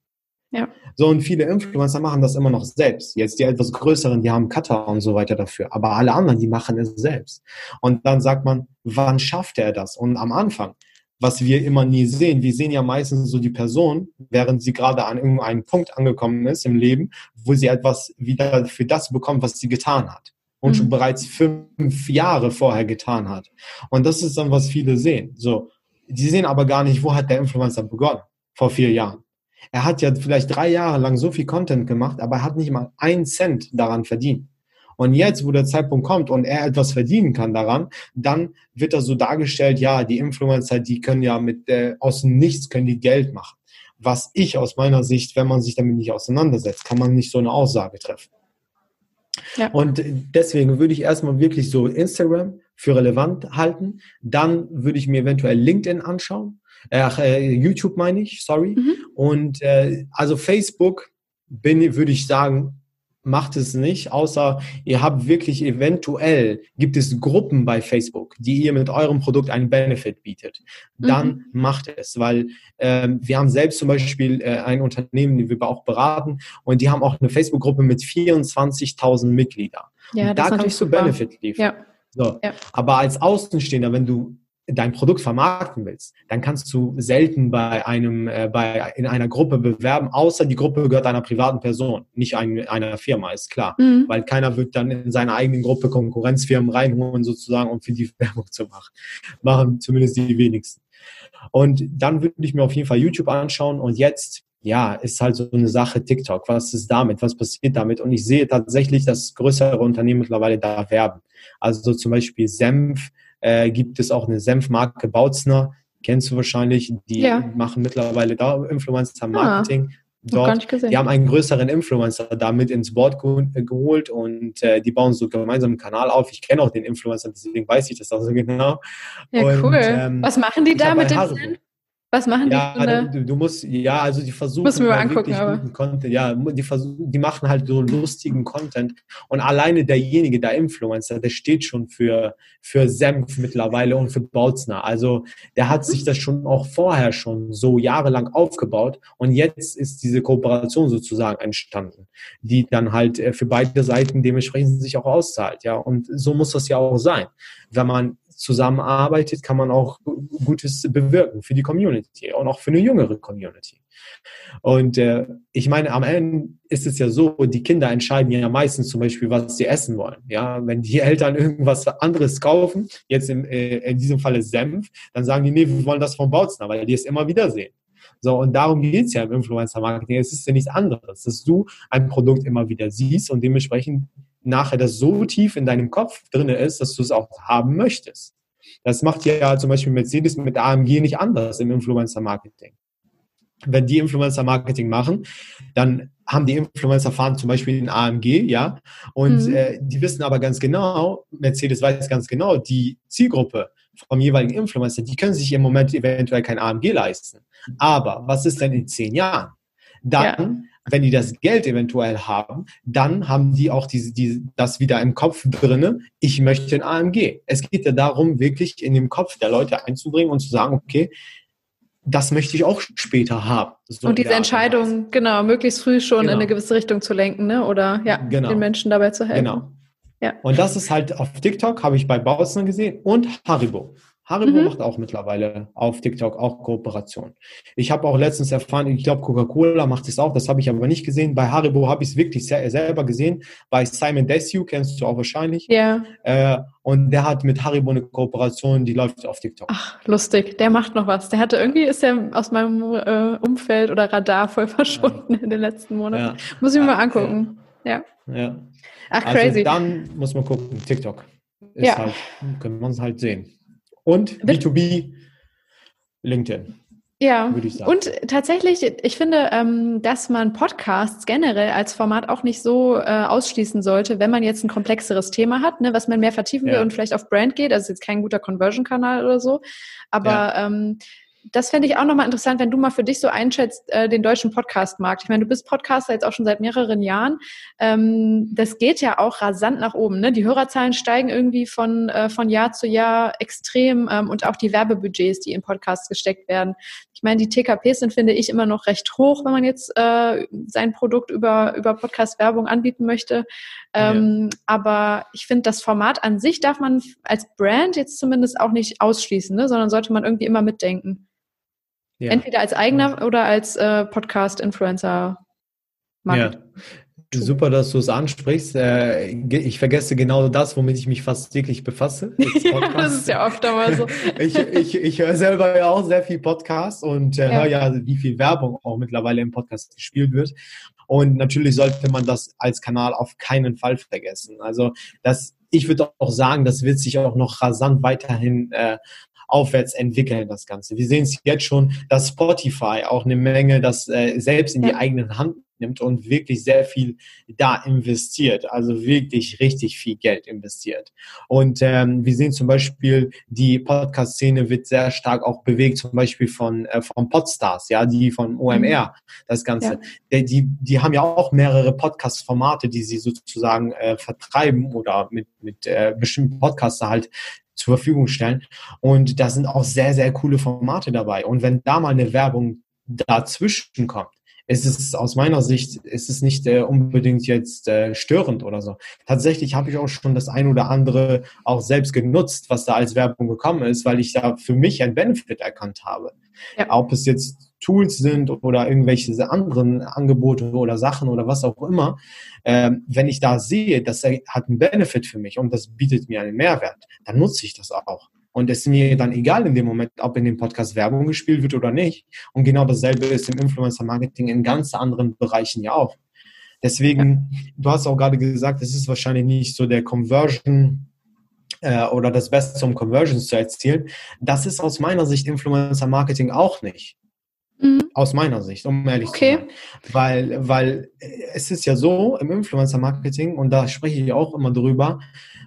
Ja. So, und viele Influencer machen das immer noch selbst. Jetzt die etwas größeren, die haben Cutter und so weiter dafür. Aber alle anderen, die machen es selbst. Und dann sagt man, wann schafft er das? Und am Anfang, was wir immer nie sehen. Wir sehen ja meistens so die Person, während sie gerade an irgendeinem Punkt angekommen ist im Leben, wo sie etwas wieder für das bekommt, was sie getan hat. Und mhm. schon bereits fünf Jahre vorher getan hat. Und das ist dann, was viele sehen. So. Die sehen aber gar nicht, wo hat der Influencer begonnen? Vor vier Jahren. Er hat ja vielleicht drei Jahre lang so viel Content gemacht, aber er hat nicht mal einen Cent daran verdient. Und jetzt, wo der Zeitpunkt kommt und er etwas verdienen kann daran, dann wird das so dargestellt, ja, die Influencer, die können ja mit äh, aus dem Nichts können die Geld machen. Was ich aus meiner Sicht, wenn man sich damit nicht auseinandersetzt, kann man nicht so eine Aussage treffen. Ja. Und deswegen würde ich erstmal wirklich so Instagram für relevant halten. Dann würde ich mir eventuell LinkedIn anschauen. Ach, äh, YouTube meine ich, sorry. Mhm. Und äh, also Facebook bin, würde ich sagen, macht es nicht, außer ihr habt wirklich eventuell, gibt es Gruppen bei Facebook, die ihr mit eurem Produkt einen Benefit bietet. Dann mhm. macht es, weil ähm, wir haben selbst zum Beispiel äh, ein Unternehmen, die wir auch beraten und die haben auch eine Facebook-Gruppe mit 24.000 Mitgliedern. Ja, und da kannst du super. Benefit liefern. Ja. So. Ja. Aber als Außenstehender, wenn du dein Produkt vermarkten willst, dann kannst du selten bei einem, äh, bei, in einer Gruppe bewerben, außer die Gruppe gehört einer privaten Person, nicht ein, einer Firma, ist klar. Mhm. Weil keiner wird dann in seiner eigenen Gruppe Konkurrenzfirmen reinholen, sozusagen, um für die Werbung zu machen. Machen zumindest die wenigsten. Und dann würde ich mir auf jeden Fall YouTube anschauen und jetzt ja, ist halt so eine Sache TikTok. Was ist damit? Was passiert damit? Und ich sehe tatsächlich, dass größere Unternehmen mittlerweile da werben. Also zum Beispiel Senf äh, gibt es auch eine Senfmarke Bautzner, kennst du wahrscheinlich, die ja. machen mittlerweile da Influencer-Marketing. Ah. Dort, die haben einen größeren Influencer damit ins Board äh, geholt und äh, die bauen so gemeinsam einen Kanal auf. Ich kenne auch den Influencer, deswegen weiß ich das auch so genau. Ja, und, cool. Ähm, Was machen die da mit dem Senf? Was machen die? Ja, du, du, musst, ja, also die versuchen Muss mir mal halt angucken, aber. Content, ja, die versuchen, die machen halt so lustigen Content und alleine derjenige, der Influencer, der steht schon für für Senf mittlerweile und für Bautzner. Also der hat sich das schon auch vorher schon so jahrelang aufgebaut und jetzt ist diese Kooperation sozusagen entstanden, die dann halt äh, für beide Seiten dementsprechend sich auch auszahlt, ja. Und so muss das ja auch sein, wenn man zusammenarbeitet, kann man auch Gutes bewirken für die Community und auch für eine jüngere Community. Und äh, ich meine, am Ende ist es ja so, die Kinder entscheiden ja meistens zum Beispiel, was sie essen wollen. Ja, wenn die Eltern irgendwas anderes kaufen, jetzt im, äh, in diesem Falle Senf, dann sagen die, nee, wir wollen das vom Bautzner, weil die es immer wieder sehen. So, und darum geht es ja im Influencer-Marketing. Es ist ja nichts anderes, dass du ein Produkt immer wieder siehst und dementsprechend nachher das so tief in deinem Kopf drin ist, dass du es auch haben möchtest. Das macht ja zum Beispiel Mercedes mit AMG nicht anders im Influencer-Marketing. wenn die Influencer-Marketing machen, dann haben die Influencer fahren zum Beispiel in AMG, ja, und mhm. äh, die wissen aber ganz genau, Mercedes weiß ganz genau, die Zielgruppe vom jeweiligen Influencer, die können sich im Moment eventuell kein AMG leisten. Aber was ist denn in zehn Jahren? Dann, ja. Wenn die das Geld eventuell haben, dann haben die auch diese, die, das wieder im Kopf drinne. Ich möchte ein AMG. Es geht ja darum, wirklich in den Kopf der Leute einzubringen und zu sagen, okay, das möchte ich auch später haben. So und diese Entscheidung, genau, möglichst früh schon genau. in eine gewisse Richtung zu lenken, ne? oder ja, genau. den Menschen dabei zu helfen. Genau. Ja. Und das ist halt auf TikTok, habe ich bei Bautzen gesehen und Haribo. Haribo mhm. macht auch mittlerweile auf TikTok auch Kooperation. Ich habe auch letztens erfahren, ich glaube Coca-Cola macht es auch, das habe ich aber nicht gesehen. Bei Haribo habe ich es wirklich sehr, selber gesehen. Bei Simon Desue kennst du auch wahrscheinlich. Ja. Äh, und der hat mit Haribo eine Kooperation, die läuft auf TikTok. Ach, lustig. Der macht noch was. Der hatte irgendwie, ist er aus meinem äh, Umfeld oder Radar voll verschwunden ja. in den letzten Monaten. Ja. Muss ich mir mal angucken. Ja. ja. Ach, also crazy. Dann muss man gucken, TikTok. Ist ja. halt, können wir es halt sehen. Und B2B, LinkedIn. Ja, würde ich sagen. Und tatsächlich, ich finde, ähm, dass man Podcasts generell als Format auch nicht so äh, ausschließen sollte, wenn man jetzt ein komplexeres Thema hat, ne, was man mehr vertiefen ja. will und vielleicht auf Brand geht. Also jetzt kein guter Conversion-Kanal oder so. Aber ja. ähm, das fände ich auch nochmal interessant, wenn du mal für dich so einschätzt, äh, den deutschen Podcast-Markt. Ich meine, du bist Podcaster jetzt auch schon seit mehreren Jahren. Ähm, das geht ja auch rasant nach oben. Ne? Die Hörerzahlen steigen irgendwie von, äh, von Jahr zu Jahr extrem ähm, und auch die Werbebudgets, die in Podcasts gesteckt werden. Ich meine, die TKPs sind, finde ich, immer noch recht hoch, wenn man jetzt äh, sein Produkt über, über Podcast-Werbung anbieten möchte. Ähm, ja. Aber ich finde, das Format an sich darf man als Brand jetzt zumindest auch nicht ausschließen, ne? sondern sollte man irgendwie immer mitdenken. Ja. Entweder als eigener oder als äh, Podcast-Influencer. Ja. Super, dass du es ansprichst. Äh, ich vergesse genau das, womit ich mich fast täglich befasse. ja, das ist ja oft einmal so. ich, ich, ich höre selber ja auch sehr viel Podcast und äh, ja. höre ja, wie viel Werbung auch mittlerweile im Podcast gespielt wird. Und natürlich sollte man das als Kanal auf keinen Fall vergessen. Also das, ich würde auch sagen, das wird sich auch noch rasant weiterhin äh, aufwärts entwickeln, das Ganze. Wir sehen es jetzt schon, dass Spotify auch eine Menge das äh, selbst in die eigenen Hand nimmt und wirklich sehr viel da investiert, also wirklich richtig viel Geld investiert. Und ähm, wir sehen zum Beispiel, die Podcast-Szene wird sehr stark auch bewegt, zum Beispiel von, äh, von Podstars, ja, die von OMR, mhm. das Ganze. Ja. Die, die haben ja auch mehrere Podcast-Formate, die sie sozusagen äh, vertreiben oder mit, mit äh, bestimmten Podcaster halt zur Verfügung stellen. Und da sind auch sehr, sehr coole Formate dabei. Und wenn da mal eine Werbung dazwischen kommt, ist es aus meiner Sicht ist es nicht äh, unbedingt jetzt äh, störend oder so. Tatsächlich habe ich auch schon das ein oder andere auch selbst genutzt, was da als Werbung gekommen ist, weil ich da für mich ein Benefit erkannt habe. Ja. Ob es jetzt Tools sind oder irgendwelche anderen Angebote oder Sachen oder was auch immer, ähm, wenn ich da sehe, das hat einen Benefit für mich und das bietet mir einen Mehrwert, dann nutze ich das auch. Und es ist mir dann egal in dem Moment, ob in dem Podcast Werbung gespielt wird oder nicht. Und genau dasselbe ist im Influencer-Marketing in ganz anderen Bereichen ja auch. Deswegen, du hast auch gerade gesagt, es ist wahrscheinlich nicht so der Conversion äh, oder das Beste um Conversions zu erzielen. Das ist aus meiner Sicht Influencer-Marketing auch nicht. Mhm. Aus meiner Sicht, um ehrlich okay. zu sein. Weil, weil es ist ja so im Influencer-Marketing, und da spreche ich auch immer drüber,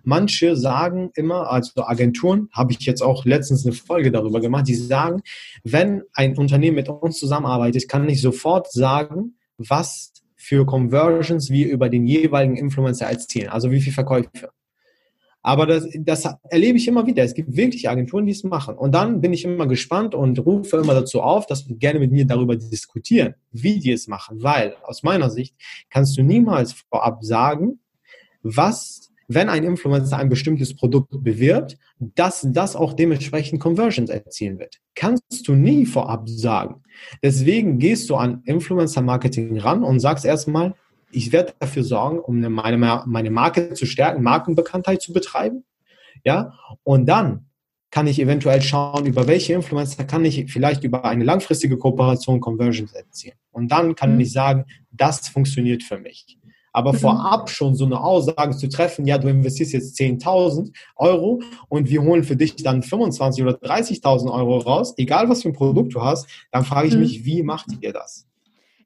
manche sagen immer, also Agenturen, habe ich jetzt auch letztens eine Folge darüber gemacht, die sagen, wenn ein Unternehmen mit uns zusammenarbeitet, kann ich sofort sagen, was für Conversions wir über den jeweiligen Influencer erzielen, also wie viel Verkäufe. Aber das, das erlebe ich immer wieder. Es gibt wirklich Agenturen, die es machen. Und dann bin ich immer gespannt und rufe immer dazu auf, dass wir gerne mit mir darüber diskutieren, wie die es machen. Weil aus meiner Sicht kannst du niemals vorab sagen, was, wenn ein Influencer ein bestimmtes Produkt bewirbt, dass das auch dementsprechend Conversions erzielen wird. Kannst du nie vorab sagen. Deswegen gehst du an Influencer Marketing ran und sagst erstmal, ich werde dafür sorgen, um meine, meine Marke zu stärken, Markenbekanntheit zu betreiben. Ja, und dann kann ich eventuell schauen, über welche Influencer kann ich vielleicht über eine langfristige Kooperation Conversions erzielen. Und dann kann mhm. ich sagen, das funktioniert für mich. Aber mhm. vorab schon so eine Aussage zu treffen, ja, du investierst jetzt 10.000 Euro und wir holen für dich dann 25 oder 30.000 Euro raus, egal was für ein Produkt du hast, dann frage ich mhm. mich, wie macht ihr das?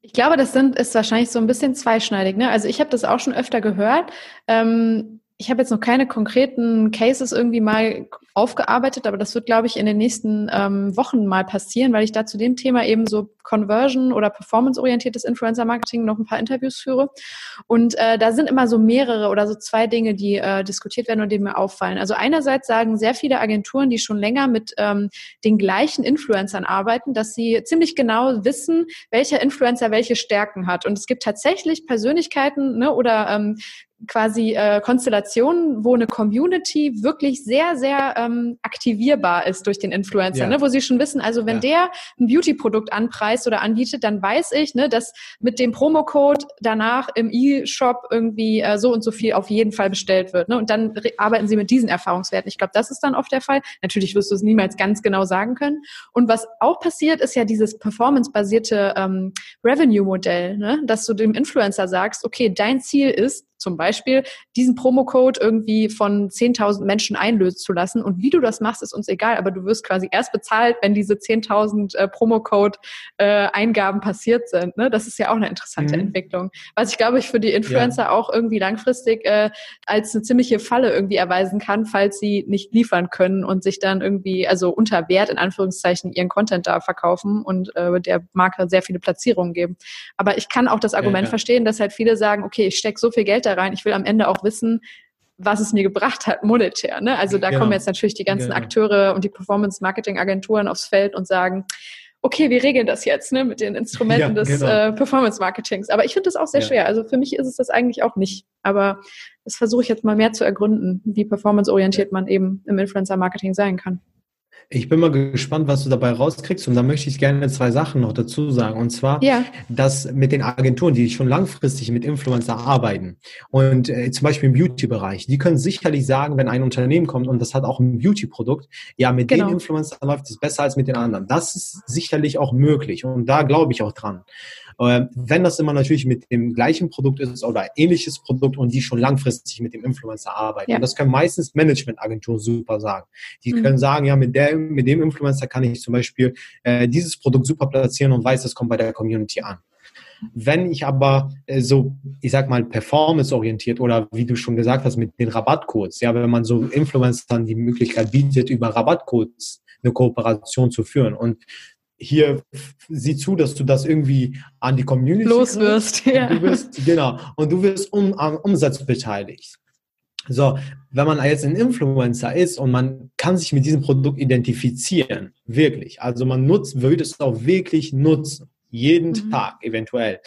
Ich glaube, das sind, ist wahrscheinlich so ein bisschen zweischneidig. Ne? Also ich habe das auch schon öfter gehört. Ähm, ich habe jetzt noch keine konkreten Cases irgendwie mal aufgearbeitet, aber das wird, glaube ich, in den nächsten ähm, Wochen mal passieren, weil ich da zu dem Thema eben so Conversion oder performance-orientiertes Influencer-Marketing noch ein paar Interviews führe. Und äh, da sind immer so mehrere oder so zwei Dinge, die äh, diskutiert werden und die mir auffallen. Also einerseits sagen sehr viele Agenturen, die schon länger mit ähm, den gleichen Influencern arbeiten, dass sie ziemlich genau wissen, welcher Influencer welche Stärken hat. Und es gibt tatsächlich Persönlichkeiten ne, oder ähm, quasi äh, Konstellationen, wo eine Community wirklich sehr, sehr ähm, aktivierbar ist durch den Influencer, ja. ne? wo sie schon wissen, also wenn ja. der ein Beauty-Produkt anpreist oder anbietet, dann weiß ich, ne, dass mit dem Promocode danach im E-Shop irgendwie äh, so und so viel auf jeden Fall bestellt wird. Ne? Und dann arbeiten sie mit diesen Erfahrungswerten. Ich glaube, das ist dann oft der Fall. Natürlich wirst du es niemals ganz genau sagen können. Und was auch passiert, ist ja dieses performance-basierte ähm, Revenue-Modell, ne? dass du dem Influencer sagst, okay, dein Ziel ist, zum Beispiel diesen Promocode irgendwie von 10.000 Menschen einlösen zu lassen. Und wie du das machst, ist uns egal, aber du wirst quasi erst bezahlt, wenn diese 10.000 äh, Promocode-Eingaben äh, passiert sind. Ne? Das ist ja auch eine interessante mhm. Entwicklung. Was ich glaube ich für die Influencer ja. auch irgendwie langfristig äh, als eine ziemliche Falle irgendwie erweisen kann, falls sie nicht liefern können und sich dann irgendwie, also unter Wert in Anführungszeichen, ihren Content da verkaufen und äh, der Marke sehr viele Platzierungen geben. Aber ich kann auch das Argument ja, ja. verstehen, dass halt viele sagen, okay, ich stecke so viel Geld da rein, ich will am Ende auch wissen, was es mir gebracht hat monetär. Ne? Also da genau. kommen jetzt natürlich die ganzen genau. Akteure und die Performance-Marketing-Agenturen aufs Feld und sagen, okay, wir regeln das jetzt ne, mit den Instrumenten ja, des genau. äh, Performance-Marketings. Aber ich finde das auch sehr ja. schwer. Also für mich ist es das eigentlich auch nicht. Aber das versuche ich jetzt mal mehr zu ergründen, wie performanceorientiert man eben im Influencer-Marketing sein kann. Ich bin mal gespannt, was du dabei rauskriegst. Und da möchte ich gerne zwei Sachen noch dazu sagen. Und zwar, ja. dass mit den Agenturen, die schon langfristig mit Influencer arbeiten und äh, zum Beispiel im Beauty-Bereich, die können sicherlich sagen, wenn ein Unternehmen kommt und das hat auch ein Beauty-Produkt, ja, mit genau. den Influencern läuft es besser als mit den anderen. Das ist sicherlich auch möglich. Und da glaube ich auch dran. Ähm, wenn das immer natürlich mit dem gleichen Produkt ist oder ähnliches Produkt und die schon langfristig mit dem Influencer arbeiten. Ja. Und das können meistens Managementagenturen super sagen. Die mhm. können sagen, ja, mit, der, mit dem Influencer kann ich zum Beispiel äh, dieses Produkt super platzieren und weiß, das kommt bei der Community an. Wenn ich aber äh, so, ich sag mal, performance-orientiert oder wie du schon gesagt hast, mit den Rabattcodes, ja, wenn man so Influencern die Möglichkeit bietet, über Rabattcodes eine Kooperation zu führen und hier sieh zu, dass du das irgendwie an die Community los wirst. Ja. Du wirst genau und du wirst um, am Umsatz beteiligt. So, wenn man jetzt ein Influencer ist und man kann sich mit diesem Produkt identifizieren, wirklich, also man nutzt, würde es auch wirklich nutzen, jeden mhm. Tag eventuell.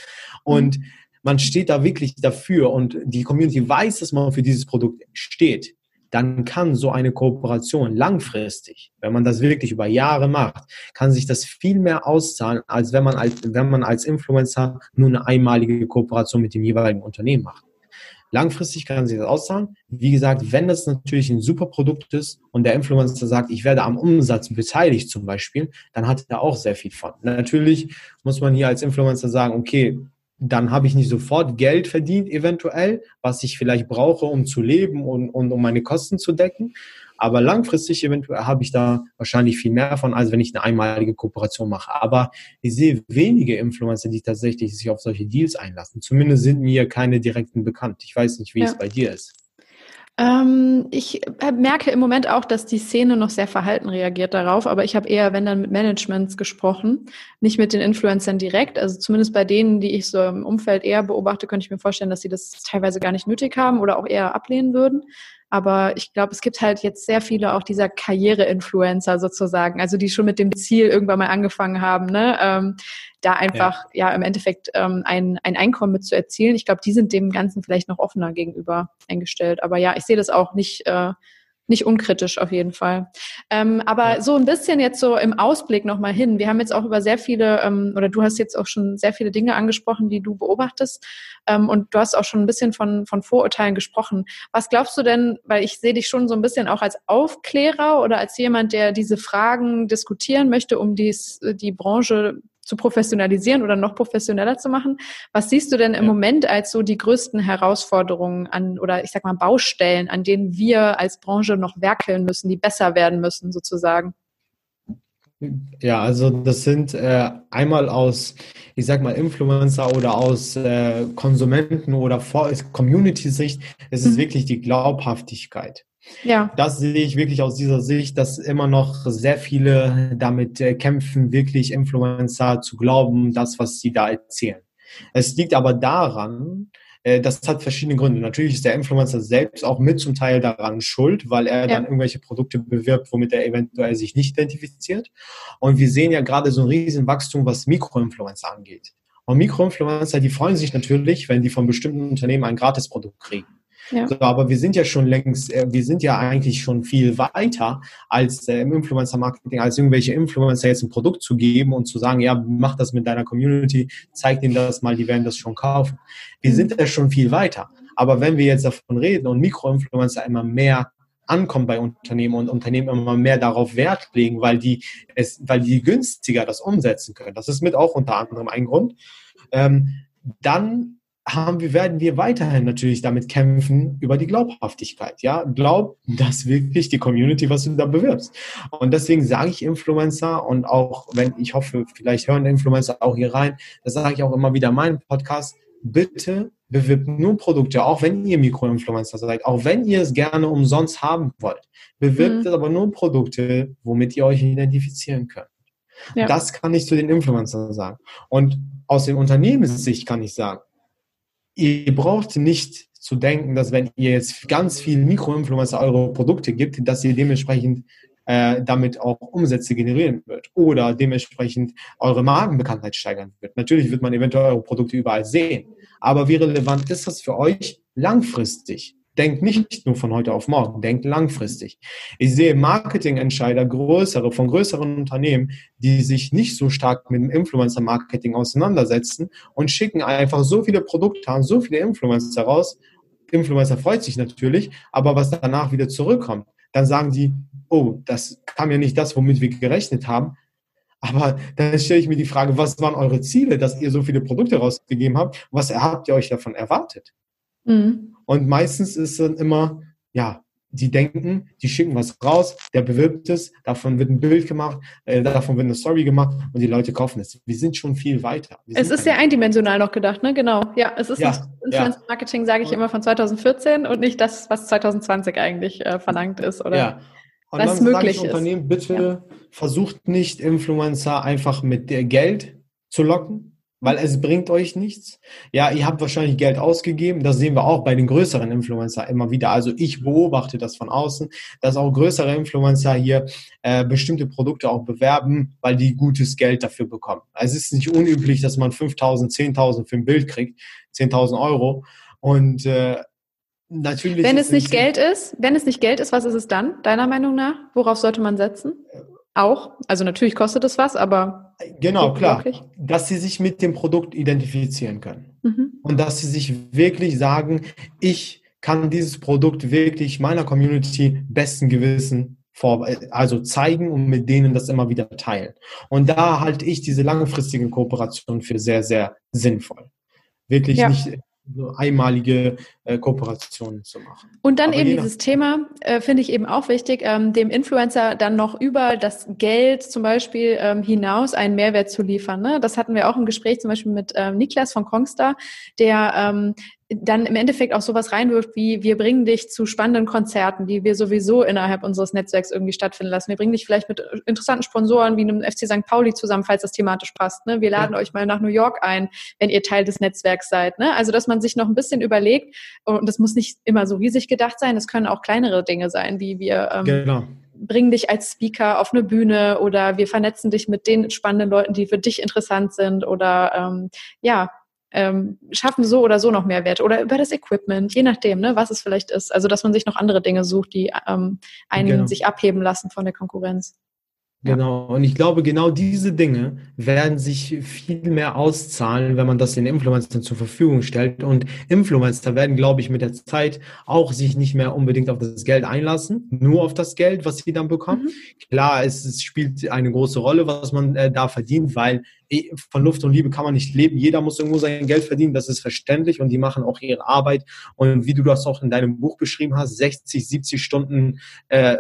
Und mhm. man steht da wirklich dafür und die Community weiß, dass man für dieses Produkt steht dann kann so eine Kooperation langfristig, wenn man das wirklich über Jahre macht, kann sich das viel mehr auszahlen, als wenn man als, wenn man als Influencer nur eine einmalige Kooperation mit dem jeweiligen Unternehmen macht. Langfristig kann sich das auszahlen. Wie gesagt, wenn das natürlich ein super Produkt ist und der Influencer sagt, ich werde am Umsatz beteiligt zum Beispiel, dann hat er auch sehr viel von. Natürlich muss man hier als Influencer sagen, okay, dann habe ich nicht sofort Geld verdient, eventuell, was ich vielleicht brauche, um zu leben und, und um meine Kosten zu decken. Aber langfristig eventuell habe ich da wahrscheinlich viel mehr von, als wenn ich eine einmalige Kooperation mache. Aber ich sehe wenige Influencer, die tatsächlich sich auf solche Deals einlassen. Zumindest sind mir keine direkten bekannt. Ich weiß nicht, wie ja. es bei dir ist. Ähm, ich äh, merke im Moment auch, dass die Szene noch sehr verhalten reagiert darauf, aber ich habe eher, wenn dann mit Managements gesprochen, nicht mit den Influencern direkt. Also zumindest bei denen, die ich so im Umfeld eher beobachte, könnte ich mir vorstellen, dass sie das teilweise gar nicht nötig haben oder auch eher ablehnen würden. Aber ich glaube, es gibt halt jetzt sehr viele auch dieser Karriere-Influencer sozusagen, also die schon mit dem Ziel irgendwann mal angefangen haben, ne? Ähm, da einfach ja, ja im Endeffekt ähm, ein, ein Einkommen mit zu erzielen. Ich glaube, die sind dem Ganzen vielleicht noch offener gegenüber eingestellt. Aber ja, ich sehe das auch nicht äh, nicht unkritisch auf jeden Fall. Ähm, aber ja. so ein bisschen jetzt so im Ausblick nochmal hin. Wir haben jetzt auch über sehr viele, ähm, oder du hast jetzt auch schon sehr viele Dinge angesprochen, die du beobachtest. Ähm, und du hast auch schon ein bisschen von, von Vorurteilen gesprochen. Was glaubst du denn, weil ich sehe dich schon so ein bisschen auch als Aufklärer oder als jemand, der diese Fragen diskutieren möchte, um dies, die Branche zu professionalisieren oder noch professioneller zu machen. Was siehst du denn im ja. Moment als so die größten Herausforderungen an oder ich sag mal Baustellen, an denen wir als Branche noch werkeln müssen, die besser werden müssen sozusagen? Ja, also das sind äh, einmal aus, ich sag mal, Influencer oder aus äh, Konsumenten oder Community-Sicht, es ist mhm. wirklich die Glaubhaftigkeit. Ja. Das sehe ich wirklich aus dieser Sicht, dass immer noch sehr viele damit äh, kämpfen, wirklich Influencer zu glauben, das, was sie da erzählen. Es liegt aber daran, äh, das hat verschiedene Gründe. Natürlich ist der Influencer selbst auch mit zum Teil daran schuld, weil er ja. dann irgendwelche Produkte bewirbt, womit er eventuell sich nicht identifiziert. Und wir sehen ja gerade so ein riesen Wachstum, was Mikroinfluencer angeht. Und Mikroinfluencer, die freuen sich natürlich, wenn die von bestimmten Unternehmen ein Gratisprodukt kriegen. Ja. So, aber wir sind ja schon längst, äh, wir sind ja eigentlich schon viel weiter als äh, im Influencer-Marketing, als irgendwelche Influencer jetzt ein Produkt zu geben und zu sagen, ja, mach das mit deiner Community, zeig denen das mal, die werden das schon kaufen. Wir mhm. sind ja schon viel weiter. Aber wenn wir jetzt davon reden und Mikroinfluencer immer mehr ankommen bei Unternehmen und Unternehmen immer mehr darauf Wert legen, weil die es, weil die günstiger das umsetzen können. Das ist mit auch unter anderem ein Grund. Ähm, dann haben wir, werden wir weiterhin natürlich damit kämpfen über die Glaubhaftigkeit. Ja, glaub, dass wirklich die Community, was du da bewirbst. Und deswegen sage ich Influencer und auch wenn ich hoffe, vielleicht hören Influencer auch hier rein, das sage ich auch immer wieder in meinem Podcast, bitte bewirbt nur Produkte, auch wenn ihr Mikroinfluencer seid, auch wenn ihr es gerne umsonst haben wollt. Bewirbt mhm. aber nur Produkte, womit ihr euch identifizieren könnt. Ja. Das kann ich zu den Influencern sagen. Und aus dem Unternehmenssicht kann ich sagen, ihr braucht nicht zu denken, dass wenn ihr jetzt ganz viel Mikroinfluencer eure Produkte gibt, dass ihr dementsprechend äh, damit auch Umsätze generieren wird oder dementsprechend eure Markenbekanntheit steigern wird. Natürlich wird man eventuell eure Produkte überall sehen, aber wie relevant ist das für euch langfristig? Denkt nicht nur von heute auf morgen, denkt langfristig. Ich sehe Marketingentscheider größere, von größeren Unternehmen, die sich nicht so stark mit dem Influencer-Marketing auseinandersetzen und schicken einfach so viele Produkte an, so viele Influencer raus. Influencer freut sich natürlich, aber was danach wieder zurückkommt, dann sagen die, oh, das kam ja nicht das, womit wir gerechnet haben. Aber dann stelle ich mir die Frage, was waren eure Ziele, dass ihr so viele Produkte rausgegeben habt? Was habt ihr euch davon erwartet? Mhm. Und meistens ist dann immer, ja, die denken, die schicken was raus, der bewirbt es, davon wird ein Bild gemacht, äh, davon wird eine Story gemacht und die Leute kaufen es. Wir sind schon viel weiter. Wir es ist sehr eindimensional noch gedacht, ne? Genau. Ja, es ist ja, Influencer Marketing, sage ich immer, von 2014 und nicht das, was 2020 eigentlich äh, verlangt ist oder ja. und was möglich ist. Unternehmen, bitte ja. versucht nicht Influencer einfach mit Geld zu locken, weil es bringt euch nichts. Ja, ihr habt wahrscheinlich Geld ausgegeben. Das sehen wir auch bei den größeren Influencer immer wieder. Also ich beobachte das von außen, dass auch größere Influencer hier äh, bestimmte Produkte auch bewerben, weil die gutes Geld dafür bekommen. Also es ist nicht unüblich, dass man 5.000, 10.000 für ein Bild kriegt, 10.000 Euro. Und äh, natürlich. Wenn es nicht Geld ist, wenn es nicht Geld ist, was ist es dann, deiner Meinung nach? Worauf sollte man setzen? Auch? Also natürlich kostet es was, aber. Genau, klar. Wirklich? Dass sie sich mit dem Produkt identifizieren können. Mhm. Und dass sie sich wirklich sagen, ich kann dieses Produkt wirklich meiner Community besten Gewissen vor, also zeigen und mit denen das immer wieder teilen. Und da halte ich diese langfristige Kooperation für sehr, sehr sinnvoll. Wirklich ja. nicht einmalige äh, Kooperationen zu machen. Und dann Aber eben dieses Thema, äh, finde ich eben auch wichtig, ähm, dem Influencer dann noch über das Geld zum Beispiel ähm, hinaus einen Mehrwert zu liefern. Ne? Das hatten wir auch im Gespräch zum Beispiel mit ähm, Niklas von Kongstar, der ähm, dann im Endeffekt auch sowas reinwirft wie, wir bringen dich zu spannenden Konzerten, die wir sowieso innerhalb unseres Netzwerks irgendwie stattfinden lassen. Wir bringen dich vielleicht mit interessanten Sponsoren wie einem FC St. Pauli zusammen, falls das thematisch passt. Ne? Wir laden ja. euch mal nach New York ein, wenn ihr Teil des Netzwerks seid. Ne? Also, dass man sich noch ein bisschen überlegt, und das muss nicht immer so riesig gedacht sein, es können auch kleinere Dinge sein, wie wir ähm, genau bringen dich als Speaker auf eine Bühne oder wir vernetzen dich mit den spannenden Leuten, die für dich interessant sind oder ähm, ja, ähm, schaffen so oder so noch Mehrwert oder über das Equipment, je nachdem, ne, was es vielleicht ist. Also dass man sich noch andere Dinge sucht, die ähm, einen genau. sich abheben lassen von der Konkurrenz. Genau, und ich glaube, genau diese Dinge werden sich viel mehr auszahlen, wenn man das den Influencern zur Verfügung stellt. Und Influencer werden, glaube ich, mit der Zeit auch sich nicht mehr unbedingt auf das Geld einlassen, nur auf das Geld, was sie dann bekommen. Mhm. Klar, es, es, spielt eine große Rolle, was man äh, da verdient, weil eh, von Luft und Liebe kann man nicht leben. Jeder muss irgendwo sein Geld verdienen, das ist verständlich und die machen auch ihre Arbeit. Und wie du das auch in deinem Buch beschrieben hast, 60, 70 Stunden äh,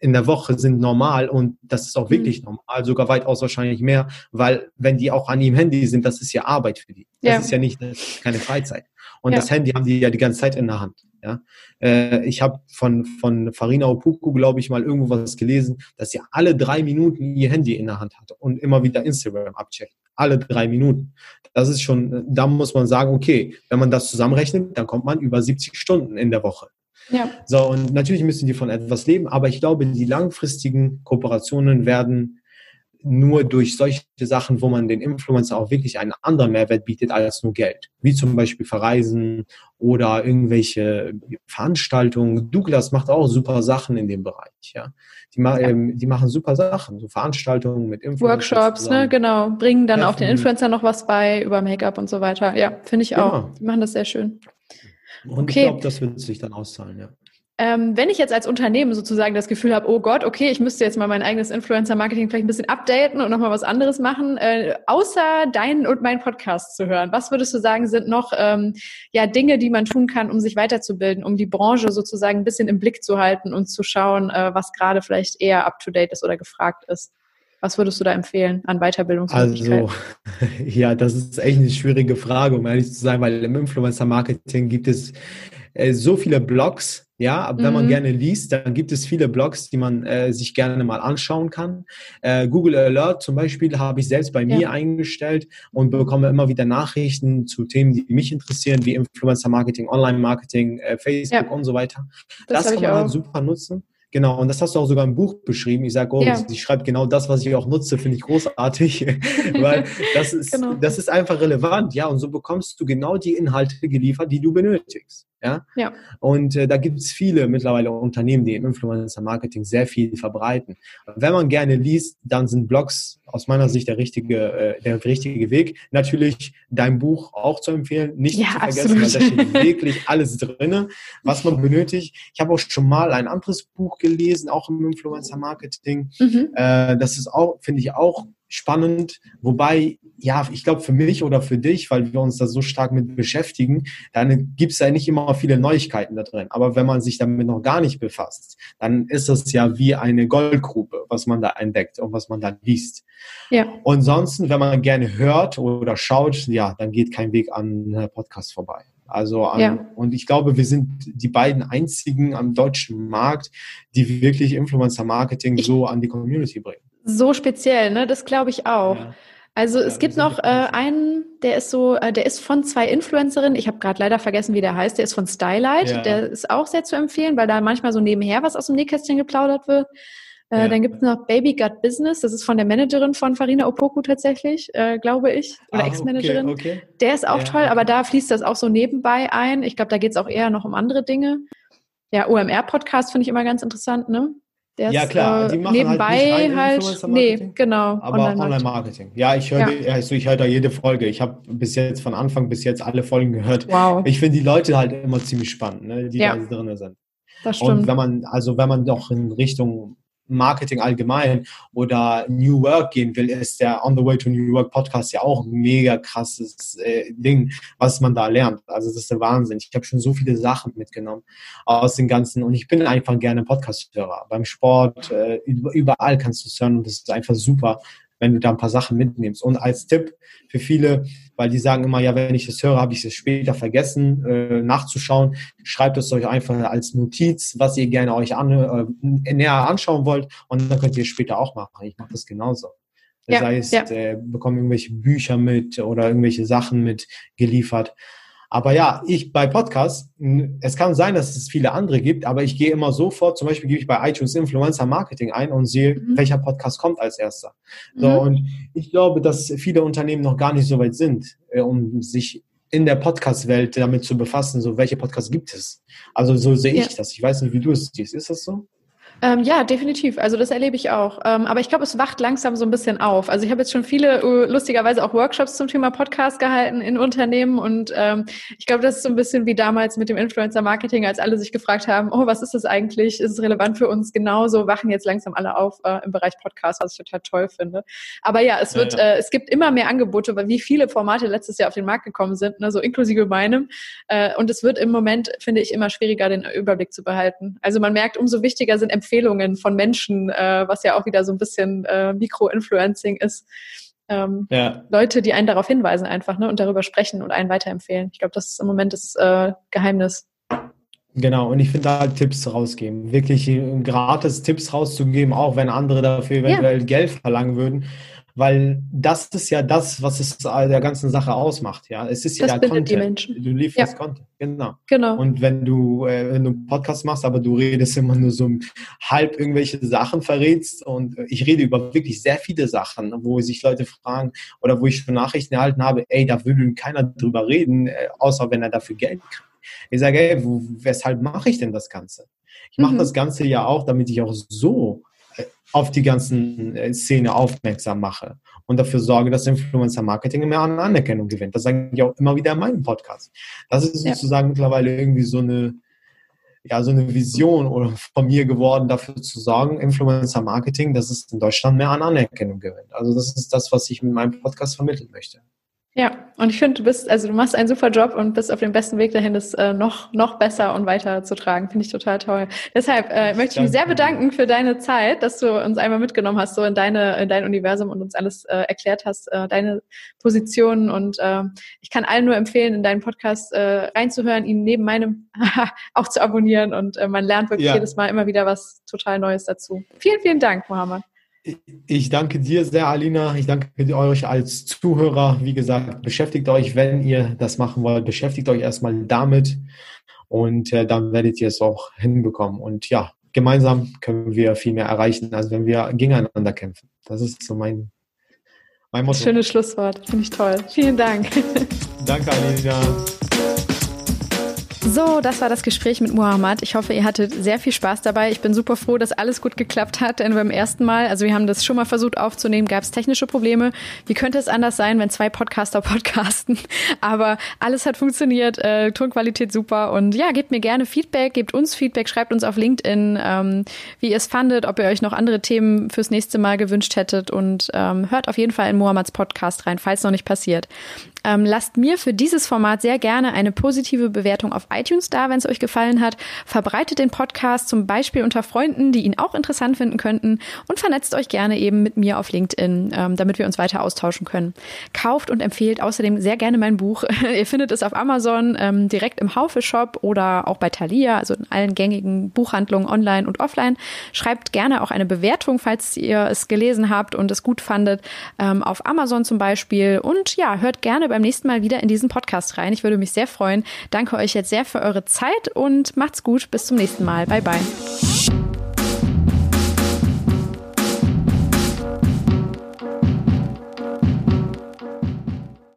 in der Woche sind normal und das ist auch wirklich mhm. normal, sogar weitaus wahrscheinlich mehr, weil wenn die auch an ihrem Handy sind, das ist ja Arbeit für die. Das ja. ist ja nicht keine Freizeit. Und ja. das Handy haben die ja die ganze Zeit in der Hand. Ja, äh, ich habe von von Farina Opuku, glaube ich, mal irgendwo was gelesen, dass sie alle drei Minuten ihr Handy in der Hand hat und immer wieder Instagram abcheckt. Alle drei Minuten. Das ist schon, da muss man sagen, okay, wenn man das zusammenrechnet, dann kommt man über 70 Stunden in der Woche. Ja. So, und natürlich müssen die von etwas leben, aber ich glaube, die langfristigen Kooperationen werden nur durch solche Sachen, wo man den Influencer auch wirklich einen anderen Mehrwert bietet als nur Geld. Wie zum Beispiel Verreisen oder irgendwelche Veranstaltungen. Douglas macht auch super Sachen in dem Bereich, ja. Die, ma ja. Ähm, die machen super Sachen, so Veranstaltungen mit Influencern. Workshops, ne, genau. Bringen dann auch den Influencer noch was bei über Make-up und so weiter. Ja, finde ich auch. Genau. Die machen das sehr schön. Und okay. ich glaube, das wird sich dann auszahlen, ja. Ähm, wenn ich jetzt als Unternehmen sozusagen das Gefühl habe, oh Gott, okay, ich müsste jetzt mal mein eigenes Influencer-Marketing vielleicht ein bisschen updaten und nochmal was anderes machen, äh, außer deinen und meinen Podcast zu hören, was würdest du sagen, sind noch ähm, ja Dinge, die man tun kann, um sich weiterzubilden, um die Branche sozusagen ein bisschen im Blick zu halten und zu schauen, äh, was gerade vielleicht eher up-to-date ist oder gefragt ist? Was würdest du da empfehlen an Weiterbildungsmöglichkeiten? Also, ja, das ist echt eine schwierige Frage, um ehrlich zu sein, weil im Influencer-Marketing gibt es äh, so viele Blogs, ja, aber wenn man mhm. gerne liest, dann gibt es viele Blogs, die man äh, sich gerne mal anschauen kann. Äh, Google Alert zum Beispiel habe ich selbst bei mir eingestellt und bekomme immer wieder Nachrichten zu Themen, die mich interessieren, wie Influencer Marketing, Online Marketing, äh, Facebook ja. und so weiter. Das, das kann man halt super nutzen. Genau, und das hast du auch sogar im Buch beschrieben. Ich sage, oh, ja. ich schreibe genau das, was ich auch nutze, finde ich großartig, weil das ist, genau. das ist einfach relevant, ja, und so bekommst du genau die Inhalte geliefert, die du benötigst. Ja. ja. Und äh, da gibt es viele mittlerweile Unternehmen, die im Influencer-Marketing sehr viel verbreiten. Wenn man gerne liest, dann sind Blogs aus meiner Sicht der richtige, äh, der richtige Weg. Natürlich dein Buch auch zu empfehlen, nicht ja, zu vergessen, absolut. weil da steht wirklich alles drinne, was man benötigt. Ich habe auch schon mal ein anderes Buch gelesen, auch im Influencer-Marketing. Mhm. Äh, das ist auch, finde ich auch spannend, wobei, ja, ich glaube für mich oder für dich, weil wir uns da so stark mit beschäftigen, dann gibt es ja nicht immer viele Neuigkeiten da drin. Aber wenn man sich damit noch gar nicht befasst, dann ist das ja wie eine Goldgrube, was man da entdeckt und was man da liest. Ja. Und sonst, wenn man gerne hört oder schaut, ja, dann geht kein Weg an Podcast vorbei. Also an, ja. und ich glaube, wir sind die beiden einzigen am deutschen Markt, die wirklich Influencer Marketing so an die Community bringen so speziell, ne? Das glaube ich auch. Ja. Also ja, es gibt noch äh, einen, der ist so, äh, der ist von zwei Influencerinnen. Ich habe gerade leider vergessen, wie der heißt. Der ist von Stylight. Ja. Der ist auch sehr zu empfehlen, weil da manchmal so nebenher was aus dem Nähkästchen geplaudert wird. Äh, ja. Dann gibt es noch Baby Gut Business. Das ist von der Managerin von Farina Opoku tatsächlich, äh, glaube ich, oder ah, Ex-Managerin. Okay, okay. Der ist auch toll, aber da fließt das auch so nebenbei ein. Ich glaube, da geht es auch eher noch um andere Dinge. Ja, OMR-Podcast finde ich immer ganz interessant, ne? Der ja, klar, äh, die machen nebenbei halt, halt nee, genau. Aber Online-Marketing. Online ja, ich höre ja. also ich höre da jede Folge. Ich habe bis jetzt von Anfang bis jetzt alle Folgen gehört. Wow. Ich finde die Leute halt immer ziemlich spannend, ne, die ja. da drin sind. Das stimmt. Und wenn man, also wenn man doch in Richtung Marketing allgemein oder New Work gehen will, ist der On the Way to New Work Podcast ja auch ein mega krasses äh, Ding, was man da lernt. Also das ist der Wahnsinn. Ich habe schon so viele Sachen mitgenommen aus den ganzen und ich bin einfach gerne Podcast-Hörer. Beim Sport, äh, überall kannst du es hören und das ist einfach super, wenn du da ein paar Sachen mitnimmst. Und als Tipp für viele, weil die sagen immer, ja, wenn ich das höre, habe ich es später vergessen, äh, nachzuschauen. Schreibt es euch einfach als Notiz, was ihr gerne euch an, äh, näher anschauen wollt und dann könnt ihr es später auch machen. Ich mache das genauso. Das ja, heißt, ja. äh, bekommen irgendwelche Bücher mit oder irgendwelche Sachen mit geliefert. Aber ja, ich bei Podcasts, es kann sein, dass es viele andere gibt, aber ich gehe immer sofort, zum Beispiel gebe ich bei iTunes Influencer Marketing ein und sehe, mhm. welcher Podcast kommt als erster. Mhm. So, und ich glaube, dass viele Unternehmen noch gar nicht so weit sind, äh, um sich in der Podcast-Welt damit zu befassen, so welche Podcasts gibt es. Also so sehe ich ja. das. Ich weiß nicht, wie du es siehst. Ist das so? Ähm, ja, definitiv. Also das erlebe ich auch. Ähm, aber ich glaube, es wacht langsam so ein bisschen auf. Also ich habe jetzt schon viele, uh, lustigerweise auch Workshops zum Thema Podcast gehalten in Unternehmen und ähm, ich glaube, das ist so ein bisschen wie damals mit dem Influencer-Marketing, als alle sich gefragt haben, oh, was ist das eigentlich? Ist es relevant für uns? Genauso wachen jetzt langsam alle auf äh, im Bereich Podcast, was ich total toll finde. Aber ja, es wird, ja, ja. Äh, es gibt immer mehr Angebote, weil wie viele Formate letztes Jahr auf den Markt gekommen sind, ne, so inklusive meinem. Äh, und es wird im Moment, finde ich, immer schwieriger, den Überblick zu behalten. Also man merkt, umso wichtiger sind Empfehlungen Empfehlungen von Menschen, äh, was ja auch wieder so ein bisschen äh, Mikro-Influencing ist. Ähm, ja. Leute, die einen darauf hinweisen einfach ne, und darüber sprechen und einen weiterempfehlen. Ich glaube, das ist im Moment das äh, Geheimnis. Genau, und ich finde halt Tipps rausgeben, wirklich gratis Tipps rauszugeben, auch wenn andere dafür eventuell ja. Geld verlangen würden weil das ist ja das, was es der ganzen Sache ausmacht. Ja, es ist das ja Content. Die Menschen. Du lieferst ja. Content, genau. Genau. Und wenn du äh, wenn du einen Podcast machst, aber du redest immer nur so halb irgendwelche Sachen verrätst und ich rede über wirklich sehr viele Sachen, wo sich Leute fragen oder wo ich schon Nachrichten erhalten habe, ey, da würde keiner drüber reden, äh, außer wenn er dafür Geld kriegt. Ich sage, ey, wo, weshalb mache ich denn das Ganze? Ich mache mhm. das Ganze ja auch, damit ich auch so auf die ganzen äh, Szene aufmerksam mache und dafür sorge, dass Influencer Marketing mehr an Anerkennung gewinnt. Das sage ich auch immer wieder in meinem Podcast. Das ist sozusagen ja. mittlerweile irgendwie so eine, ja, so eine Vision oder von mir geworden, dafür zu sorgen, Influencer Marketing, dass es in Deutschland mehr an Anerkennung gewinnt. Also das ist das, was ich mit meinem Podcast vermitteln möchte. Ja, und ich finde, du bist, also du machst einen super Job und bist auf dem besten Weg dahin, das äh, noch, noch besser und weiter zu tragen. Finde ich total toll. Deshalb äh, möchte ich mich sehr bedanken für deine Zeit, dass du uns einmal mitgenommen hast, so in deine, in dein Universum und uns alles äh, erklärt hast, äh, deine Positionen. Und äh, ich kann allen nur empfehlen, in deinen Podcast äh, reinzuhören, ihn neben meinem auch zu abonnieren und äh, man lernt wirklich ja. jedes Mal immer wieder was total Neues dazu. Vielen, vielen Dank, Mohammed. Ich danke dir sehr, Alina. Ich danke euch als Zuhörer. Wie gesagt, beschäftigt euch, wenn ihr das machen wollt, beschäftigt euch erstmal damit und äh, dann werdet ihr es auch hinbekommen. Und ja, gemeinsam können wir viel mehr erreichen, als wenn wir gegeneinander kämpfen. Das ist so mein, mein Motto. Schönes Schlusswort. Finde ich toll. Vielen Dank. Danke, Alina. So, das war das Gespräch mit Muhammad. Ich hoffe, ihr hattet sehr viel Spaß dabei. Ich bin super froh, dass alles gut geklappt hat, denn beim ersten Mal, also wir haben das schon mal versucht aufzunehmen, gab es technische Probleme. Wie könnte es anders sein, wenn zwei Podcaster podcasten? Aber alles hat funktioniert, äh, Tonqualität super und ja, gebt mir gerne Feedback, gebt uns Feedback, schreibt uns auf LinkedIn, ähm, wie ihr es fandet, ob ihr euch noch andere Themen fürs nächste Mal gewünscht hättet und ähm, hört auf jeden Fall in Muhammads Podcast rein, falls noch nicht passiert. Ähm, lasst mir für dieses Format sehr gerne eine positive Bewertung auf iTunes da, wenn es euch gefallen hat. Verbreitet den Podcast zum Beispiel unter Freunden, die ihn auch interessant finden könnten und vernetzt euch gerne eben mit mir auf LinkedIn, ähm, damit wir uns weiter austauschen können. Kauft und empfehlt außerdem sehr gerne mein Buch. Ihr findet es auf Amazon ähm, direkt im Haufe Shop oder auch bei Thalia, also in allen gängigen Buchhandlungen online und offline. Schreibt gerne auch eine Bewertung, falls ihr es gelesen habt und es gut fandet, ähm, auf Amazon zum Beispiel. Und ja, hört gerne beim nächsten Mal wieder in diesen Podcast rein. Ich würde mich sehr freuen. Danke euch jetzt sehr für eure Zeit und macht's gut. Bis zum nächsten Mal. Bye, bye.